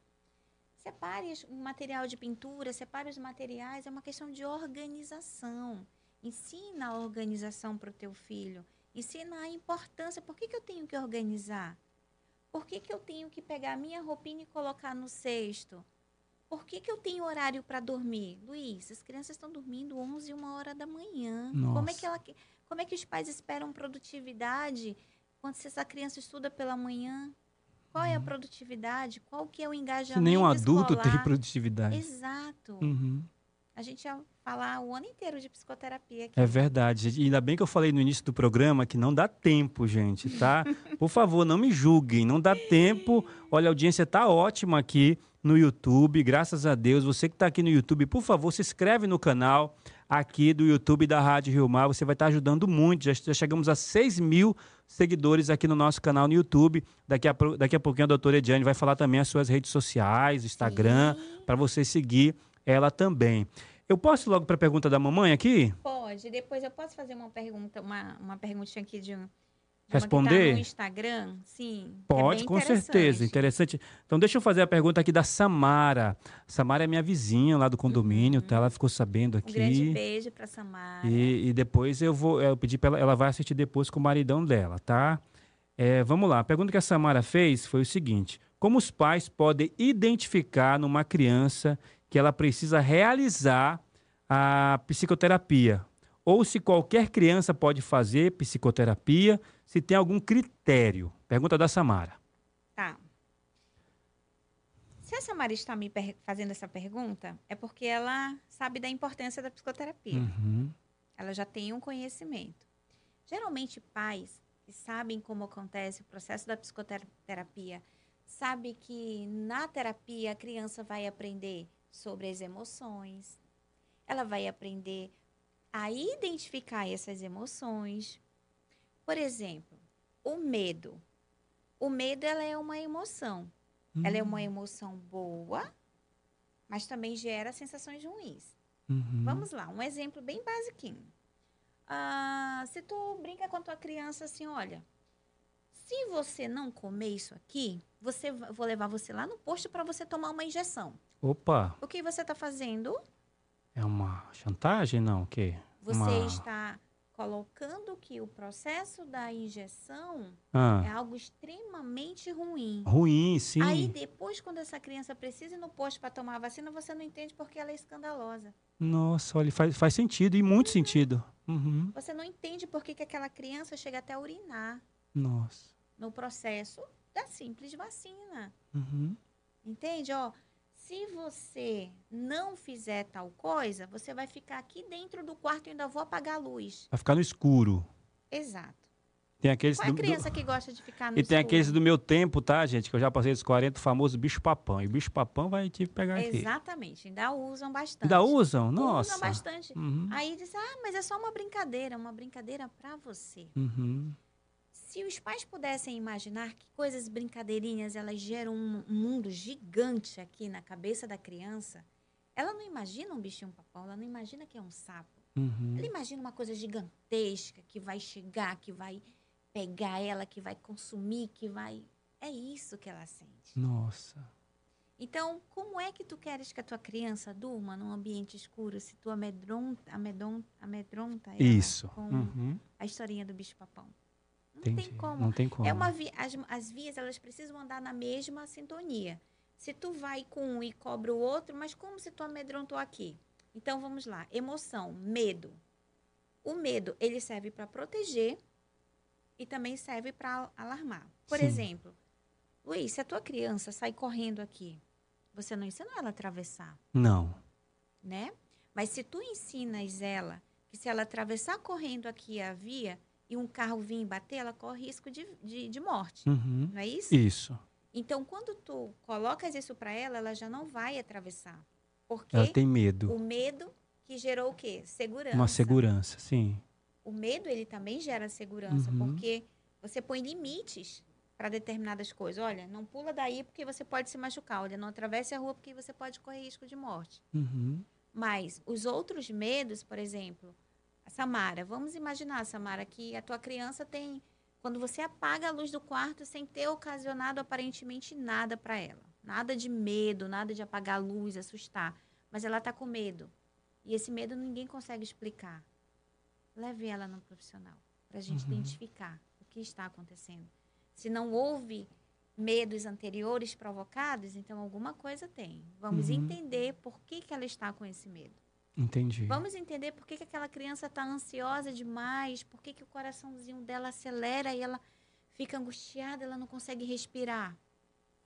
Separe os- o material de pintura, separe os materiais. É uma questão de organização. Ensina a organização para o teu filho. Ensina a importância. Por que, que eu tenho que organizar? Por que, que eu tenho que pegar a minha roupinha e colocar no cesto? Por que, que eu tenho horário para dormir? Luiz, as crianças estão dormindo 11 e uma hora da manhã. Como é, que ela, como é que os pais esperam produtividade quando essa criança estuda pela manhã? Qual é a produtividade? Qual que é o Se engajamento nenhum adulto escolar? tem produtividade. Exato. Uhum. A gente ia falar o ano inteiro de psicoterapia aqui. É verdade. gente. E ainda bem que eu falei no início do programa que não dá tempo, gente, tá? Por favor, não me julguem. Não dá tempo. Olha, a audiência tá ótima aqui no YouTube, graças a Deus. Você que está aqui no YouTube, por favor, se inscreve no canal aqui do YouTube da Rádio Rio Mar. Você vai estar ajudando muito. Já, já chegamos a 6 mil seguidores aqui no nosso canal no YouTube. Daqui a, daqui a pouquinho a doutora Ediane vai falar também as suas redes sociais, Instagram, para você seguir ela também. Eu posso ir logo para a pergunta da mamãe aqui? Pode. Depois eu posso fazer uma pergunta, uma, uma perguntinha aqui de um. que Responder? Tá no Instagram? Sim. é Pode, bem com certeza. Interessante. Então, deixa eu fazer a pergunta aqui da Samara. Samara é minha vizinha lá do condomínio, tá? Ela ficou sabendo Um grande aqui. beijo para Samara. E, e depois eu vou eu pedi para ela, ela vai assistir depois com o maridão dela, tá? É, vamos lá. A pergunta que a Samara fez foi o seguinte: Como os pais podem identificar numa criança que ela precisa realizar a psicoterapia? Ou se qualquer criança pode fazer psicoterapia, se tem algum critério? Pergunta da Samara. Tá. Se a Samara está me fazendo essa pergunta, é porque ela sabe da importância da psicoterapia. Uhum. Ela já tem um conhecimento. Geralmente, pais que sabem como acontece o processo da psicoterapia, sabe que na terapia a criança vai aprender sobre as emoções, ela vai aprender a identificar essas emoções. Por exemplo, o medo. O medo ela é uma emoção. Ela é uma emoção boa mas também gera sensações ruins. Uhum. Vamos lá, um exemplo bem basiquinho. Ah, se tu brinca com a tua criança assim, olha, se você não comer isso aqui, você vou levar você lá no posto para você tomar uma injeção. Opa, O que você está fazendo? é uma chantagem, não? O quê? Você Uma- está colocando que o processo da injeção Ah, é algo extremamente ruim. ruim, sim. Aí depois, quando essa criança precisa ir no posto para tomar a vacina, você não entende porque ela é escandalosa. Nossa, olha, faz, faz sentido, e muito sentido. Uhum. Você não entende por que, que aquela criança chega até a urinar Nossa. no processo da simples vacina. Uhum. Entende? Ó, se você não fizer tal coisa, você vai ficar aqui dentro do quarto e ainda vou apagar a luz. Vai ficar no escuro. Exato. Tem aqueles Qual é a do- do- criança que gosta de ficar no E tem escuro? aqueles do meu tempo, tá, gente? Que eu já passei dos 40, o famoso bicho papão. E o bicho papão vai te pegar aqui. Exatamente. Ainda usam bastante. Ainda usam? Nossa. Usam bastante. Uhum. Aí diz, ah, mas é só uma brincadeira. Uma brincadeira para você. Uhum. Se os pais pudessem imaginar que coisas brincadeirinhas elas geram um mundo gigante aqui na cabeça da criança, ela não imagina um bichinho papão, ela não imagina que é um sapo. Uhum. Ela imagina uma coisa gigantesca que vai chegar, que vai pegar ela, que vai consumir, que vai. É isso que ela sente. Nossa. Então, como é que tu queres que a tua criança durma num ambiente escuro se tu amedronta, amedronta, amedronta ela Isso. com Uhum. a historinha do bicho papão? Não Entendi. tem como. Não tem como. É uma vi as, as vias, elas precisam andar na mesma sintonia. Se tu vai com um e cobra o outro, mas como se tu amedrontou aqui? Então, vamos lá. Emoção, medo. O medo, ele serve para proteger e também serve para alarmar. Por Sim. exemplo, Luiz, se a tua criança sai correndo aqui, você não ensinou ela a atravessar, Não. né? Mas se tu ensinas ela que se ela atravessar correndo aqui a via e um carro vir bater, ela corre risco de, de, de morte. Uhum. Não é isso? Isso. Então, quando tu colocas isso para ela, ela já não vai atravessar. Porque Ela tem medo. o medo que gerou o quê? Segurança. Uma segurança, sim. O medo, ele também gera segurança, Uhum. porque você põe limites para determinadas coisas. Olha, não pula daí porque você pode se machucar. Olha, não atravesse a rua porque você pode correr risco de morte. Uhum. Mas os outros medos, por exemplo, Samara, vamos imaginar, Samara, que a tua criança tem. Quando você apaga a luz do quarto sem ter ocasionado aparentemente nada para ela. Nada de medo, nada de apagar a luz, assustar. Mas ela está com medo. E esse medo ninguém consegue explicar. Leve ela no profissional para a gente Uhum. identificar o que está acontecendo. Se não houve medos anteriores provocados, então alguma coisa tem. Vamos Uhum. entender por que, que ela está com esse medo. Entendi. Vamos entender por que, que aquela criança está ansiosa demais, por que, que o coraçãozinho dela acelera e ela fica angustiada, ela não consegue respirar.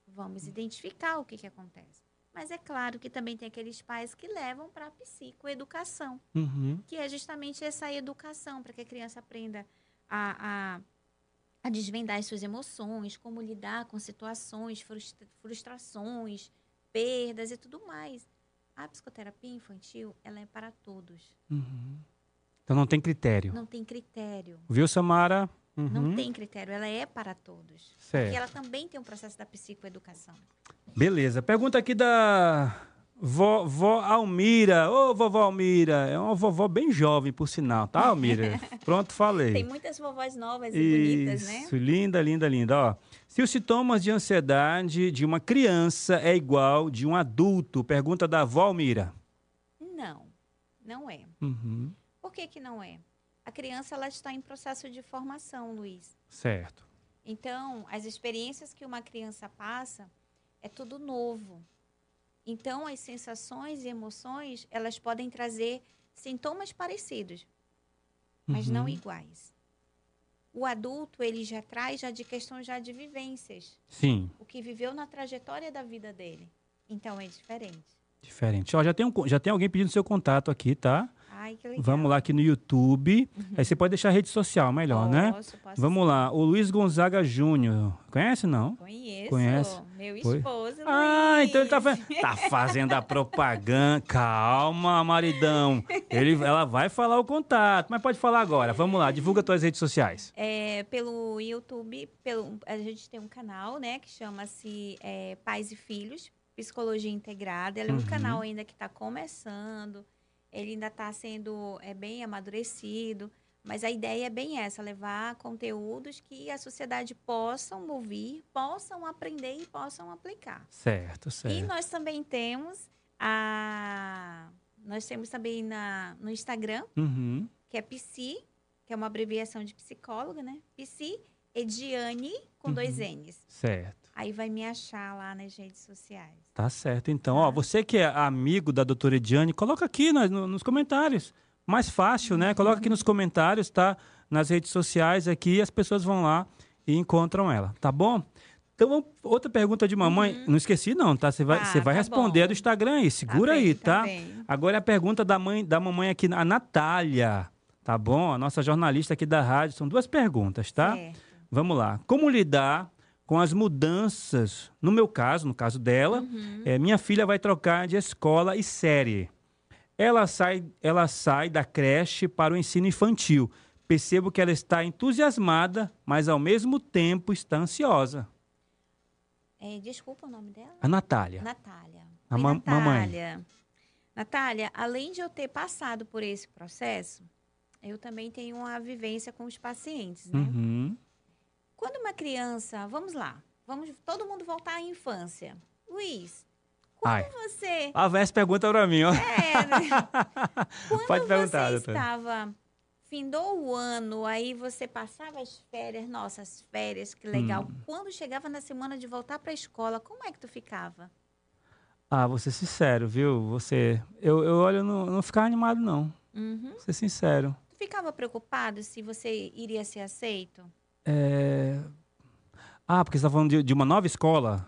Vamos identificar o que, que acontece. Mas é claro que também tem aqueles pais que levam para a psicoeducação, Uhum. que é justamente essa educação, para que a criança aprenda a, a, a desvendar as suas emoções, como lidar com situações, frustra- frustrações, perdas e tudo mais. A psicoterapia infantil, ela é para todos. Uhum. Então não tem critério. Não tem critério. Viu, Samara? Uhum. Não tem critério, ela é para todos. Certo. Porque ela também tem um processo da psicoeducação. Beleza. Pergunta aqui da vó, vó Almira. Ô, vovó Almira. É uma vovó bem jovem, por sinal, tá, Almira? Pronto, falei. Tem muitas vovós novas e bonitas, né? Isso, linda, linda, linda. Ó, se os sintomas de ansiedade de uma criança é igual de um adulto, pergunta da avó Almira. Não, não é. Uhum, Por que, que não é? A criança ela está em processo de formação, Luiz. certo. Então, as experiências que uma criança passa é tudo novo. Então, as sensações e emoções, elas podem trazer sintomas parecidos, mas não Uhum, iguais. O adulto, ele já traz já de questões já de vivências, Sim, o que viveu na trajetória da vida dele. Então, é diferente. diferente. Ó, já tem, um, já tem alguém pedindo seu contato aqui, tá? Ai, que legal. Vamos lá aqui no YouTube. Aí você pode deixar a rede social melhor, né? Posso, posso Vamos lá. O Luiz Gonzaga Júnior. Conhece, não? Conheço. Conhece? Meu Foi? esposo, Ah, Luiz. então ele tá, fa- tá fazendo a propaganda. Calma, maridão. Ele, ela vai falar o contato, mas pode falar agora. Vamos lá, divulga tuas redes sociais. É, pelo YouTube, pelo, a gente tem um canal, né, que chama-se é, Pais e Filhos, Psicologia Integrada. Ela é um uhum. canal ainda que está começando, ele ainda está sendo é, bem amadurecido, mas a ideia é bem essa, levar conteúdos que a sociedade possam ouvir, possam aprender e possam aplicar. Certo, certo. E nós também temos a... Nós temos também na, no Instagram, uhum. que é Psi, que é uma abreviação de psicóloga, né? Psi Ediane, com uhum. dois N's. Certo. Aí vai me achar lá nas redes sociais. Tá certo. Então, ó, tá. você que é amigo da doutora Ediane, coloca aqui nos, nos comentários. Mais fácil, né? Coloca aqui nos comentários, tá? Nas redes sociais aqui, as pessoas vão lá e encontram ela, tá bom? Então, outra pergunta de mamãe. Uhum. Não esqueci, não, tá? Você vai, ah, você vai tá responder bom. a do Instagram aí. Segura tá aí, tá? Bem, tá? Agora é a pergunta da mãe, da mamãe aqui, a Natália. Tá bom? A nossa jornalista aqui da rádio. São duas perguntas, tá? Certo. Vamos lá. Como lidar com as mudanças. No meu caso, no caso dela, uhum. é, minha filha vai trocar de escola e série. Ela sai, ela sai da creche para o ensino infantil. Percebo que ela está entusiasmada, mas ao mesmo tempo está ansiosa. É, desculpa o nome dela? A Natália. Natália. A ma Natália. mamãe. Natália, além de eu ter passado por esse processo, eu também tenho uma vivência com os pacientes, né? Uhum. Quando uma criança, vamos lá, vamos todo mundo voltar à infância. Luiz, quando Ai. você. A Vés pergunta para mim, ó. É, né? Quando Pode perguntar, você estava. Findou o ano, aí você passava as férias, nossas férias, que legal. Hum. Quando chegava na semana de voltar para a escola, como é que tu ficava? Ah, vou ser sincero, viu? Você. Eu, eu olho, não, não ficar animado, não. Uhum. Vou ser sincero. Tu ficava preocupado se você iria ser aceito? É... Ah, porque você está falando de, de, uma nova escola?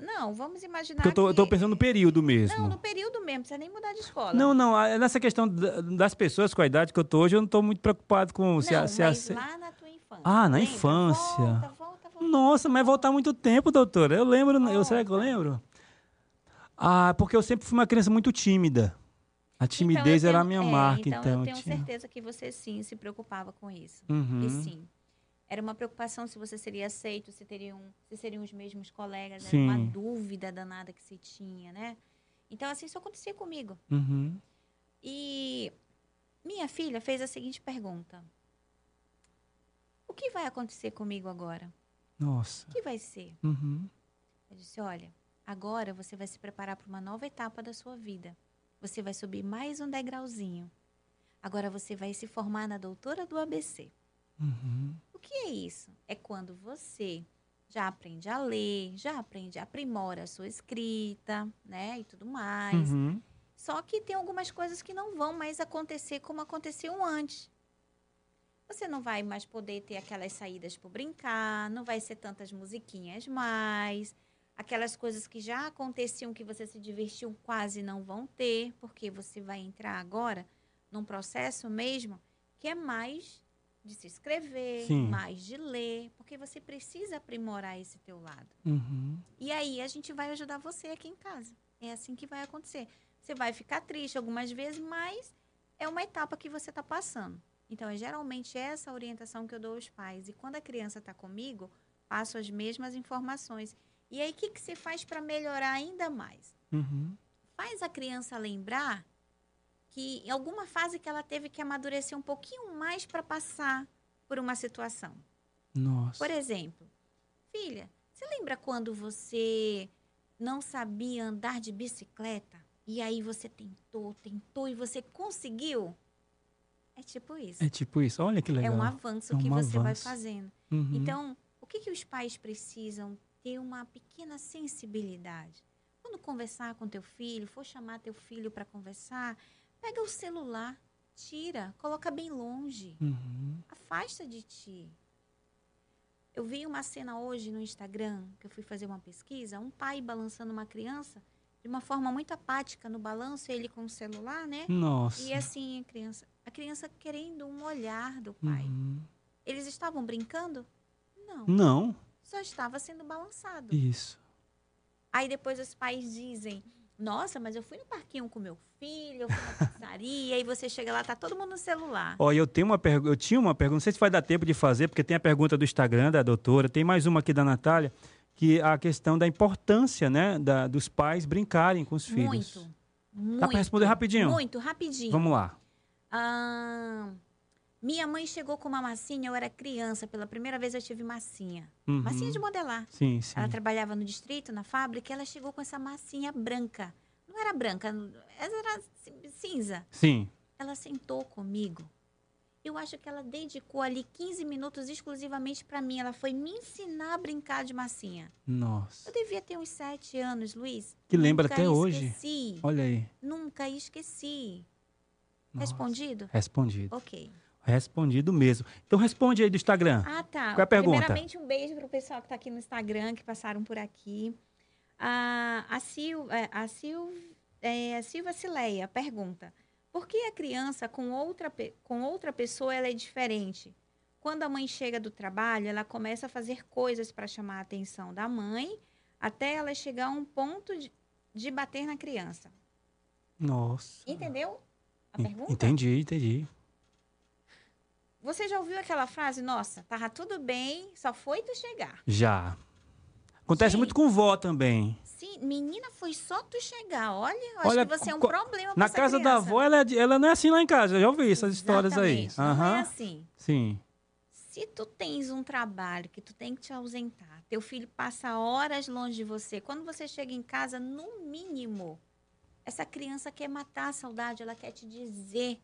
Não, vamos imaginar. Porque eu estou pensando no período mesmo. Não, no período mesmo, não precisa nem mudar de escola. Não, não, nessa questão das pessoas com a idade que eu estou hoje, eu não estou muito preocupado com não, se a. Se mas a... lá na tua infância. Ah, na Lembra? infância. Volta, volta, volta. Nossa, mas voltar muito tempo, doutora. Eu lembro, eu, será que eu lembro? Ah, porque eu sempre fui uma criança muito tímida. A então, timidez então, era a minha é, marca, então. então eu tenho tinha... certeza que você sim se preocupava com isso. Uhum. E sim. Era uma preocupação se você seria aceito, se teriam, se seriam os mesmos colegas, sim. era uma dúvida danada que se tinha, né? Então, assim, isso acontecia comigo. Uhum. E minha filha fez a seguinte pergunta: O que vai acontecer comigo agora? Nossa. O que vai ser? Uhum. Eu disse: Olha, agora você vai se preparar para uma nova etapa da sua vida. Você vai subir mais um degrauzinho. Agora você vai se formar na doutora do ABC. Uhum. O que é isso? É quando você já aprende a ler, já aprende, aprimora a sua escrita, né? E tudo mais. Uhum. Só que tem algumas coisas que não vão mais acontecer como aconteciam antes. Você não vai mais poder ter aquelas saídas para brincar, não vai ser tantas musiquinhas mais. Aquelas coisas que já aconteciam, que você se divertiu, quase não vão ter, porque você vai entrar agora num processo mesmo que é mais de se escrever, Sim. mais de ler, porque você precisa aprimorar esse teu lado. Uhum. E aí a gente vai ajudar você aqui em casa. É assim que vai acontecer. Você vai ficar triste algumas vezes, mas é uma etapa que você está passando. Então, é geralmente essa orientação que eu dou aos pais. E quando a criança está comigo, passo as mesmas informações. E aí, o que, que você faz para melhorar ainda mais? Uhum. Faz a criança lembrar que em alguma fase que ela teve que amadurecer um pouquinho mais para passar por uma situação. Nossa. Por exemplo, filha, você lembra quando você não sabia andar de bicicleta? E aí você tentou, tentou e você conseguiu? É tipo isso. É tipo isso. Olha que legal. É um avanço é um que você avanço. vai fazendo. Uhum. Então, o que, que os pais precisam ter uma pequena sensibilidade. Quando conversar com teu filho, for chamar teu filho para conversar, pega o celular, tira, coloca bem longe, uhum. afasta de ti. Eu vi uma cena hoje no Instagram, que eu fui fazer uma pesquisa, um pai balançando uma criança de uma forma muito apática no balanço, ele com o celular, né? Nossa. E assim, a criança, a criança querendo um olhar do pai. Uhum. Eles estavam brincando? Não. Não só estava sendo balançado. Isso. Aí depois os pais dizem: Nossa, mas eu fui no parquinho com meu filho, eu fui na pizzaria, e você chega lá, tá todo mundo no celular. Ó, eu tenho uma pergunta, eu tinha uma pergunta, não sei se vai dar tempo de fazer, porque tem a pergunta do Instagram da doutora, tem mais uma aqui da Natália, que a questão da importância, né, da, dos pais brincarem com os filhos. Muito. Muito. Dá para responder rapidinho? Muito, rapidinho. Vamos lá. Ah, minha mãe chegou com uma massinha, eu era criança, pela primeira vez eu tive massinha. Uhum. Massinha de modelar. Sim, sim. Ela trabalhava no distrito, na fábrica, e ela chegou com essa massinha branca. Não era branca, era cinza. Sim. Ela sentou comigo. Eu acho que ela dedicou ali 15 minutos exclusivamente para mim. Ela foi me ensinar a brincar de massinha. Nossa. Eu devia ter uns sete anos, Luiz. Que lembra Nunca até hoje. esqueci. Olha aí. Nunca esqueci. Nossa. Respondido? Respondido. Ok. Respondido mesmo. Então responde aí do Instagram. Ah, tá. Qual é a pergunta? Primeiramente, um beijo para o pessoal que está aqui no Instagram, que passaram por aqui. A, a, Sil, é, a, Sil, é, a Silva Cileia pergunta: por que a criança com outra, com outra pessoa ela é diferente? Quando a mãe chega do trabalho, ela começa a fazer coisas para chamar a atenção da mãe, até ela chegar a um ponto de, de bater na criança. Nossa. Entendeu a pergunta? Entendi, entendi. Você já ouviu aquela frase? Nossa, tava tudo bem, só foi tu chegar. Já. Acontece Gente. muito com vó também. Sim, menina, foi só tu chegar. Olha, eu acho Olha, que você é um problema pra Na casa da criança. avó, ela, é ela não é assim lá em casa. Eu já ouvi essas histórias aí. Exatamente, Não Aham. é assim. Sim. Se tu tens um trabalho que tu tem que te ausentar, teu filho passa horas longe de você, quando você chega em casa, no mínimo, essa criança quer matar a saudade, ela quer te dizer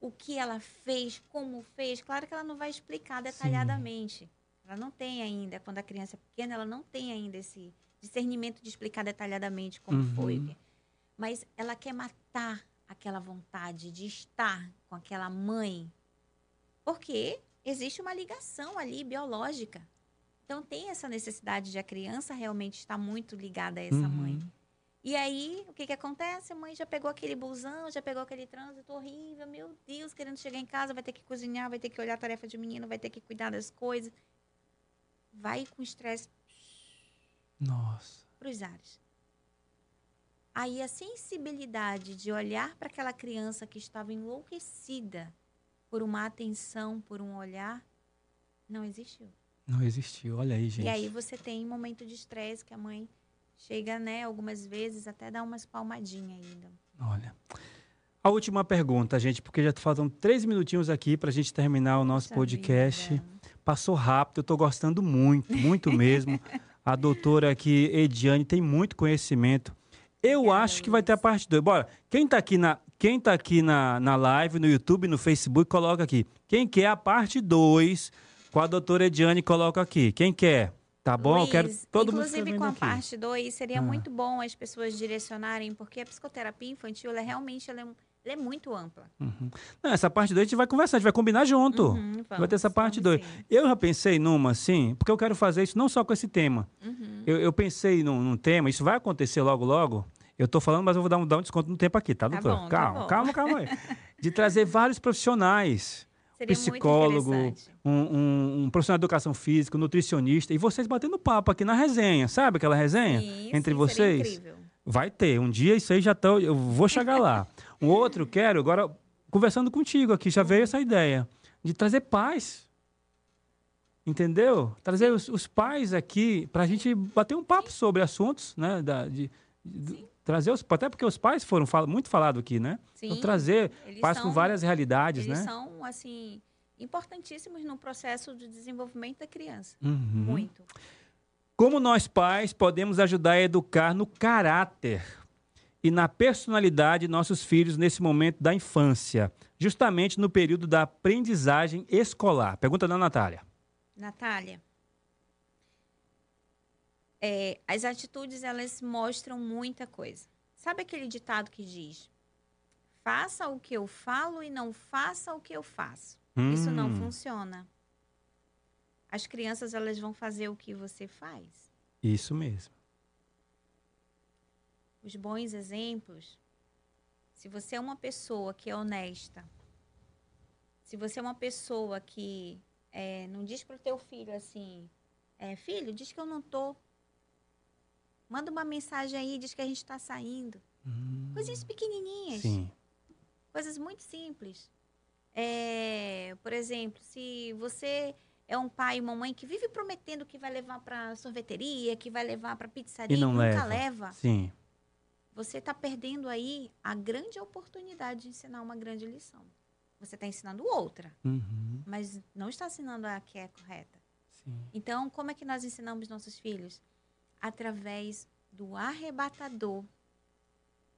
o que ela fez, como fez. Claro que ela não vai explicar detalhadamente. Ela não tem ainda, quando a criança é pequena, ela não tem ainda esse discernimento de explicar detalhadamente como Uhum. foi. Mas ela quer matar aquela vontade de estar com aquela mãe. Porque existe uma ligação ali biológica. Então tem essa necessidade de a criança realmente estar muito ligada a essa Uhum. mãe. E aí, o que que acontece? A mãe já pegou aquele busão, já pegou aquele trânsito horrível, meu Deus, querendo chegar em casa, vai ter que cozinhar, vai ter que olhar a tarefa de menino, vai ter que cuidar das coisas. Vai com estresse Nossa. para os ares. Aí a sensibilidade de olhar para aquela criança que estava enlouquecida por uma atenção, por um olhar, não existiu. Não existiu. Olha aí, gente. E aí você tem momento de estresse que a mãe chega, né, algumas vezes até dá umas palmadinhas ainda. Olha. A última pergunta, gente, porque já faltam três minutinhos aqui para a gente terminar o nosso Puxa podcast. vida. Passou rápido, eu estou gostando muito, muito mesmo. A doutora aqui, Ediane, tem muito conhecimento. Eu Obrigada, acho que vai ter a parte 2. Bora, quem está aqui, na, quem tá aqui na, na live, no YouTube, no Facebook, coloca aqui. Quem quer a parte 2 com a doutora Ediane, coloca aqui. Quem quer? Tá bom? eu quero Luiz, todo mundo inclusive com a aqui. parte 2, seria Ah. muito bom as pessoas direcionarem, porque a psicoterapia infantil, ela realmente ela é, ela é muito ampla. Uhum. Não, essa parte 2 a gente vai conversar, a gente vai combinar junto. Uhum, vai ter essa vamos, parte vamos 2. sim. Eu já pensei numa, assim, porque eu quero fazer isso não só com esse tema. Uhum. Eu, eu pensei num, num tema, isso vai acontecer logo, logo. Eu tô falando, mas eu vou dar um, dar um desconto no tempo aqui, tá, Tá doutor? bom, tá calma, bom. calma, calma aí. De trazer vários profissionais. Seria psicólogo. Um, um- um profissional de educação física, um nutricionista, e vocês batendo papo aqui na resenha, sabe aquela resenha? Sim, entre sim, vocês? Vai ter, um dia isso aí já tá, eu vou chegar lá. Um outro quero, agora, conversando contigo aqui, já veio essa ideia de trazer pais. Entendeu? Trazer os, os pais aqui para a gente bater um papo sobre assuntos, né? Da, de, de- trazer os até porque os pais foram fal- muito falados aqui, né? Sim, Então, trazer pais com são- várias realidades, Eles né? são, assim, importantíssimos no processo de desenvolvimento da criança. Uhum. Muito. Como nós pais podemos ajudar a educar no caráter e na personalidade de nossos filhos nesse momento da infância, justamente no período da aprendizagem escolar? Pergunta da Natália. Natália, é, as atitudes, elas mostram muita coisa. Sabe aquele ditado que diz, faça o que eu falo e não faça o que eu faço? Isso não Hum, funciona. As crianças, elas vão fazer o que você faz. Isso mesmo. os bons exemplos, se você é uma pessoa que é honesta, se você é uma pessoa que é, não diz para o teu filho assim, é, filho, diz que eu não tô. Manda uma mensagem aí, diz que a gente está saindo. Hum, Coisinhas pequenininhas, Sim. coisas muito simples. É, por exemplo, se você é um pai e uma mãe que vive prometendo que vai levar para sorveteria, que vai levar para pizzaria E não nunca leva. leva. Sim. Você está perdendo aí a grande oportunidade de ensinar uma grande lição. Você está ensinando outra, Uhum. mas não está ensinando a que é correta. Sim. Então, como é que nós ensinamos nossos filhos? Através do arrebatador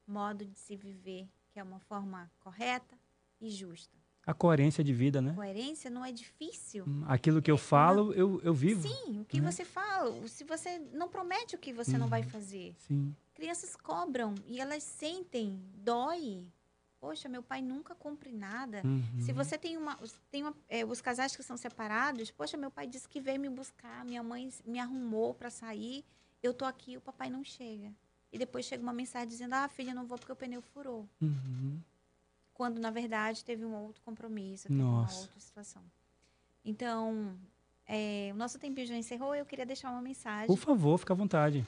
modo de se viver, que é uma forma correta e justa. A coerência de vida, né? Coerência não é difícil. Hum, Aquilo que eu falo, eu, eu vivo. Sim, o que né? você fala, se você não promete o que você não vai Uhum. fazer. Sim. Crianças cobram e elas sentem, dói. Poxa, meu pai nunca cumpre nada. Uhum. Se você tem uma. Tem uma é, os casais que são separados, poxa, meu pai disse que veio me buscar, minha mãe me arrumou para sair, eu tô aqui, o papai não chega. E depois chega uma mensagem dizendo: ah, filha, não vou porque o pneu furou. Uhum. Quando, na verdade, teve um outro compromisso, teve Nossa. uma outra situação. Então, é, o nosso tempinho já encerrou, eu queria deixar uma mensagem. Por favor, fica à vontade.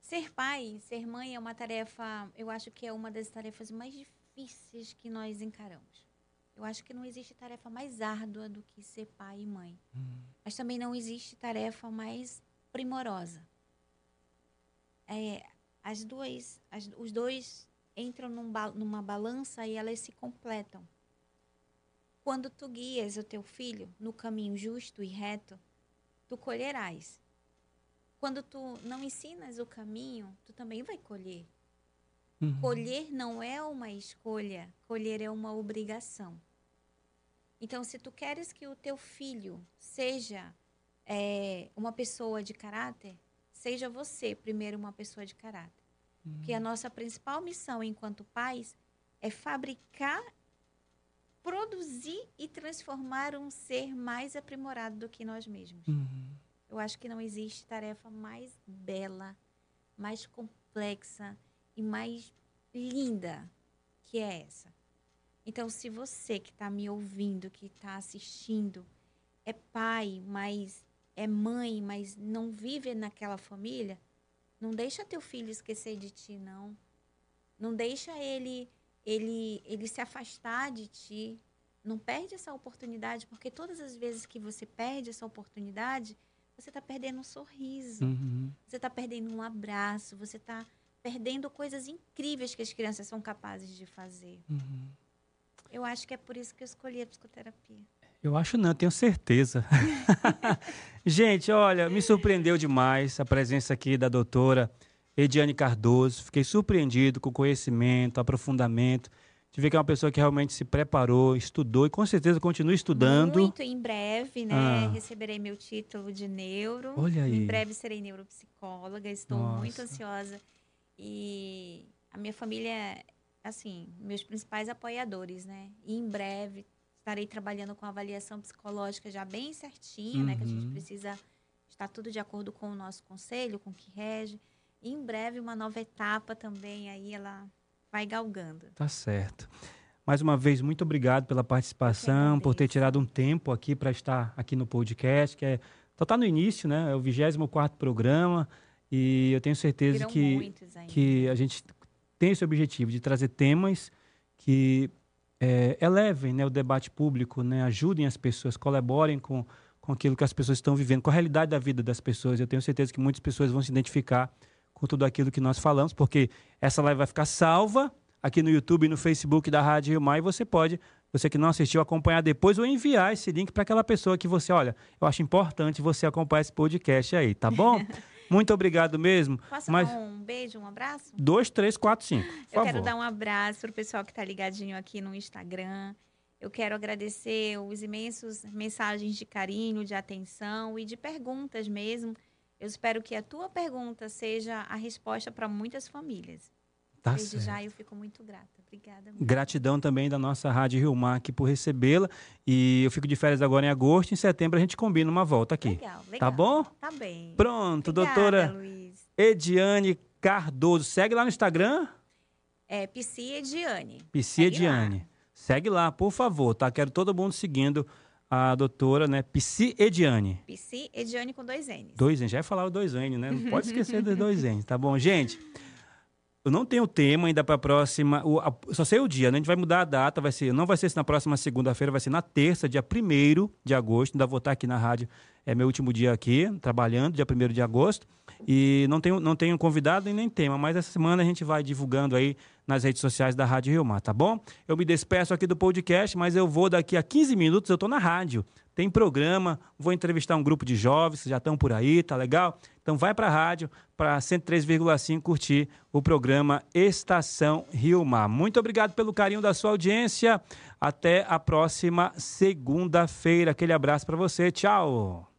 Ser pai, ser mãe é uma tarefa, eu acho que é uma das tarefas mais difíceis que nós encaramos. Eu acho que não existe tarefa mais árdua do que ser pai e mãe. Mas também não existe tarefa mais primorosa. É, as duas, as- os dois entram num numa balança e elas se completam. Quando tu guias o teu filho no caminho justo e reto, tu colherás. Quando tu não ensinas o caminho, tu também vai colher. Uhum. Colher não é uma escolha, colher é uma obrigação. Então, se tu queres que o teu filho seja é, uma pessoa de caráter, seja você primeiro uma pessoa de caráter. Porque a nossa principal missão enquanto pais é fabricar, produzir e transformar um ser mais aprimorado do que nós mesmos. Uhum. Eu acho que não existe tarefa mais bela, mais complexa e mais linda que é essa. Então, se você que está me ouvindo, que está assistindo, é pai, mas é mãe, mas não vive naquela família, não deixa teu filho esquecer de ti, não. Não deixa ele, ele, ele se afastar de ti. Não perde essa oportunidade, porque todas as vezes que você perde essa oportunidade, você está perdendo um sorriso, Uhum. você está perdendo um abraço, você está perdendo coisas incríveis que as crianças são capazes de fazer. Uhum. Eu acho que é por isso que eu escolhi a psicoterapia. Eu acho não, tenho certeza. Gente, olha, me surpreendeu demais a presença aqui da doutora Ediane Cardoso. Fiquei surpreendido com o conhecimento, aprofundamento. De ver que é uma pessoa que realmente se preparou, estudou e com certeza continua estudando. Muito em breve, né? Ah. Receberei meu título de neuro. Olha aí. Em breve serei neuropsicóloga. Estou muito Nossa. ansiosa. E a minha família, assim, meus principais apoiadores, né? E em breve estarei trabalhando com avaliação psicológica já bem certinha, né? Que a gente Uhum. precisa estar tudo de acordo com o nosso conselho, com o que rege. E em breve uma nova etapa também aí ela vai galgando. Tá certo. Mais uma vez, muito obrigado pela participação, por ter tirado um tempo aqui para estar aqui no podcast, que é só tá no início, né? É o 24 programa e eu tenho certeza que que a gente tem esse objetivo de trazer temas que é, elevem né, o debate público, né, ajudem as pessoas, colaborem com, com aquilo que as pessoas estão vivendo, com a realidade da vida das pessoas. Eu tenho certeza que muitas pessoas vão se identificar com tudo aquilo que nós falamos, porque essa live vai ficar salva aqui no YouTube e no Facebook da Rádio Rio Mar, e você pode, você que não assistiu, acompanhar depois ou enviar esse link para aquela pessoa que você, olha, eu acho importante você acompanhar esse podcast aí, tá bom? Muito obrigado mesmo. Posso Mas um beijo, um abraço? dois, três, quatro, cinco. Por Eu favor. quero dar um abraço para o pessoal que está ligadinho aqui no Instagram. Eu quero agradecer os imensos mensagens de carinho, de atenção e de perguntas mesmo. Eu espero que a tua pergunta seja a resposta para muitas famílias. Tá Desde certo. já eu fico muito grata. Obrigada. muito. Gratidão também da nossa Rádio Rio Mar aqui por recebê-la. E eu fico de férias agora em agosto. Em setembro a gente combina uma volta aqui. Legal, legal. Tá bom? Tá bem. Pronto, Obrigada, doutora Luiz. Ediane Cardoso. Segue lá no Instagram, É, Psi Ediane. Psi Segue Ediane. Segue lá, por favor, tá? Quero todo mundo seguindo a doutora, né? Psi Ediane. Psi Ediane com dois N's. Dois N, já ia falar o dois N, né? Não pode esquecer dos dois N, tá bom, gente? Eu não tenho tema ainda para a próxima. O, a, só sei o dia, né? A gente vai mudar a data, vai ser, não vai ser na próxima segunda-feira, vai ser na terça, dia 1 de agosto. Ainda vou estar aqui na rádio. É meu último dia aqui, trabalhando, dia 1 de agosto. E não tenho, não tenho convidado e nem tema, mas essa semana a gente vai divulgando aí nas redes sociais da Rádio Rio Mar, tá bom? Eu me despeço aqui do podcast, mas eu vou daqui a 15 minutos, eu estou na rádio tem programa, vou entrevistar um grupo de jovens, já estão por aí, tá legal? Então vai para a rádio, para 103,5 curtir o programa Estação Rio Mar. Muito obrigado pelo carinho da sua audiência. Até a próxima segunda-feira. Aquele abraço para você. Tchau.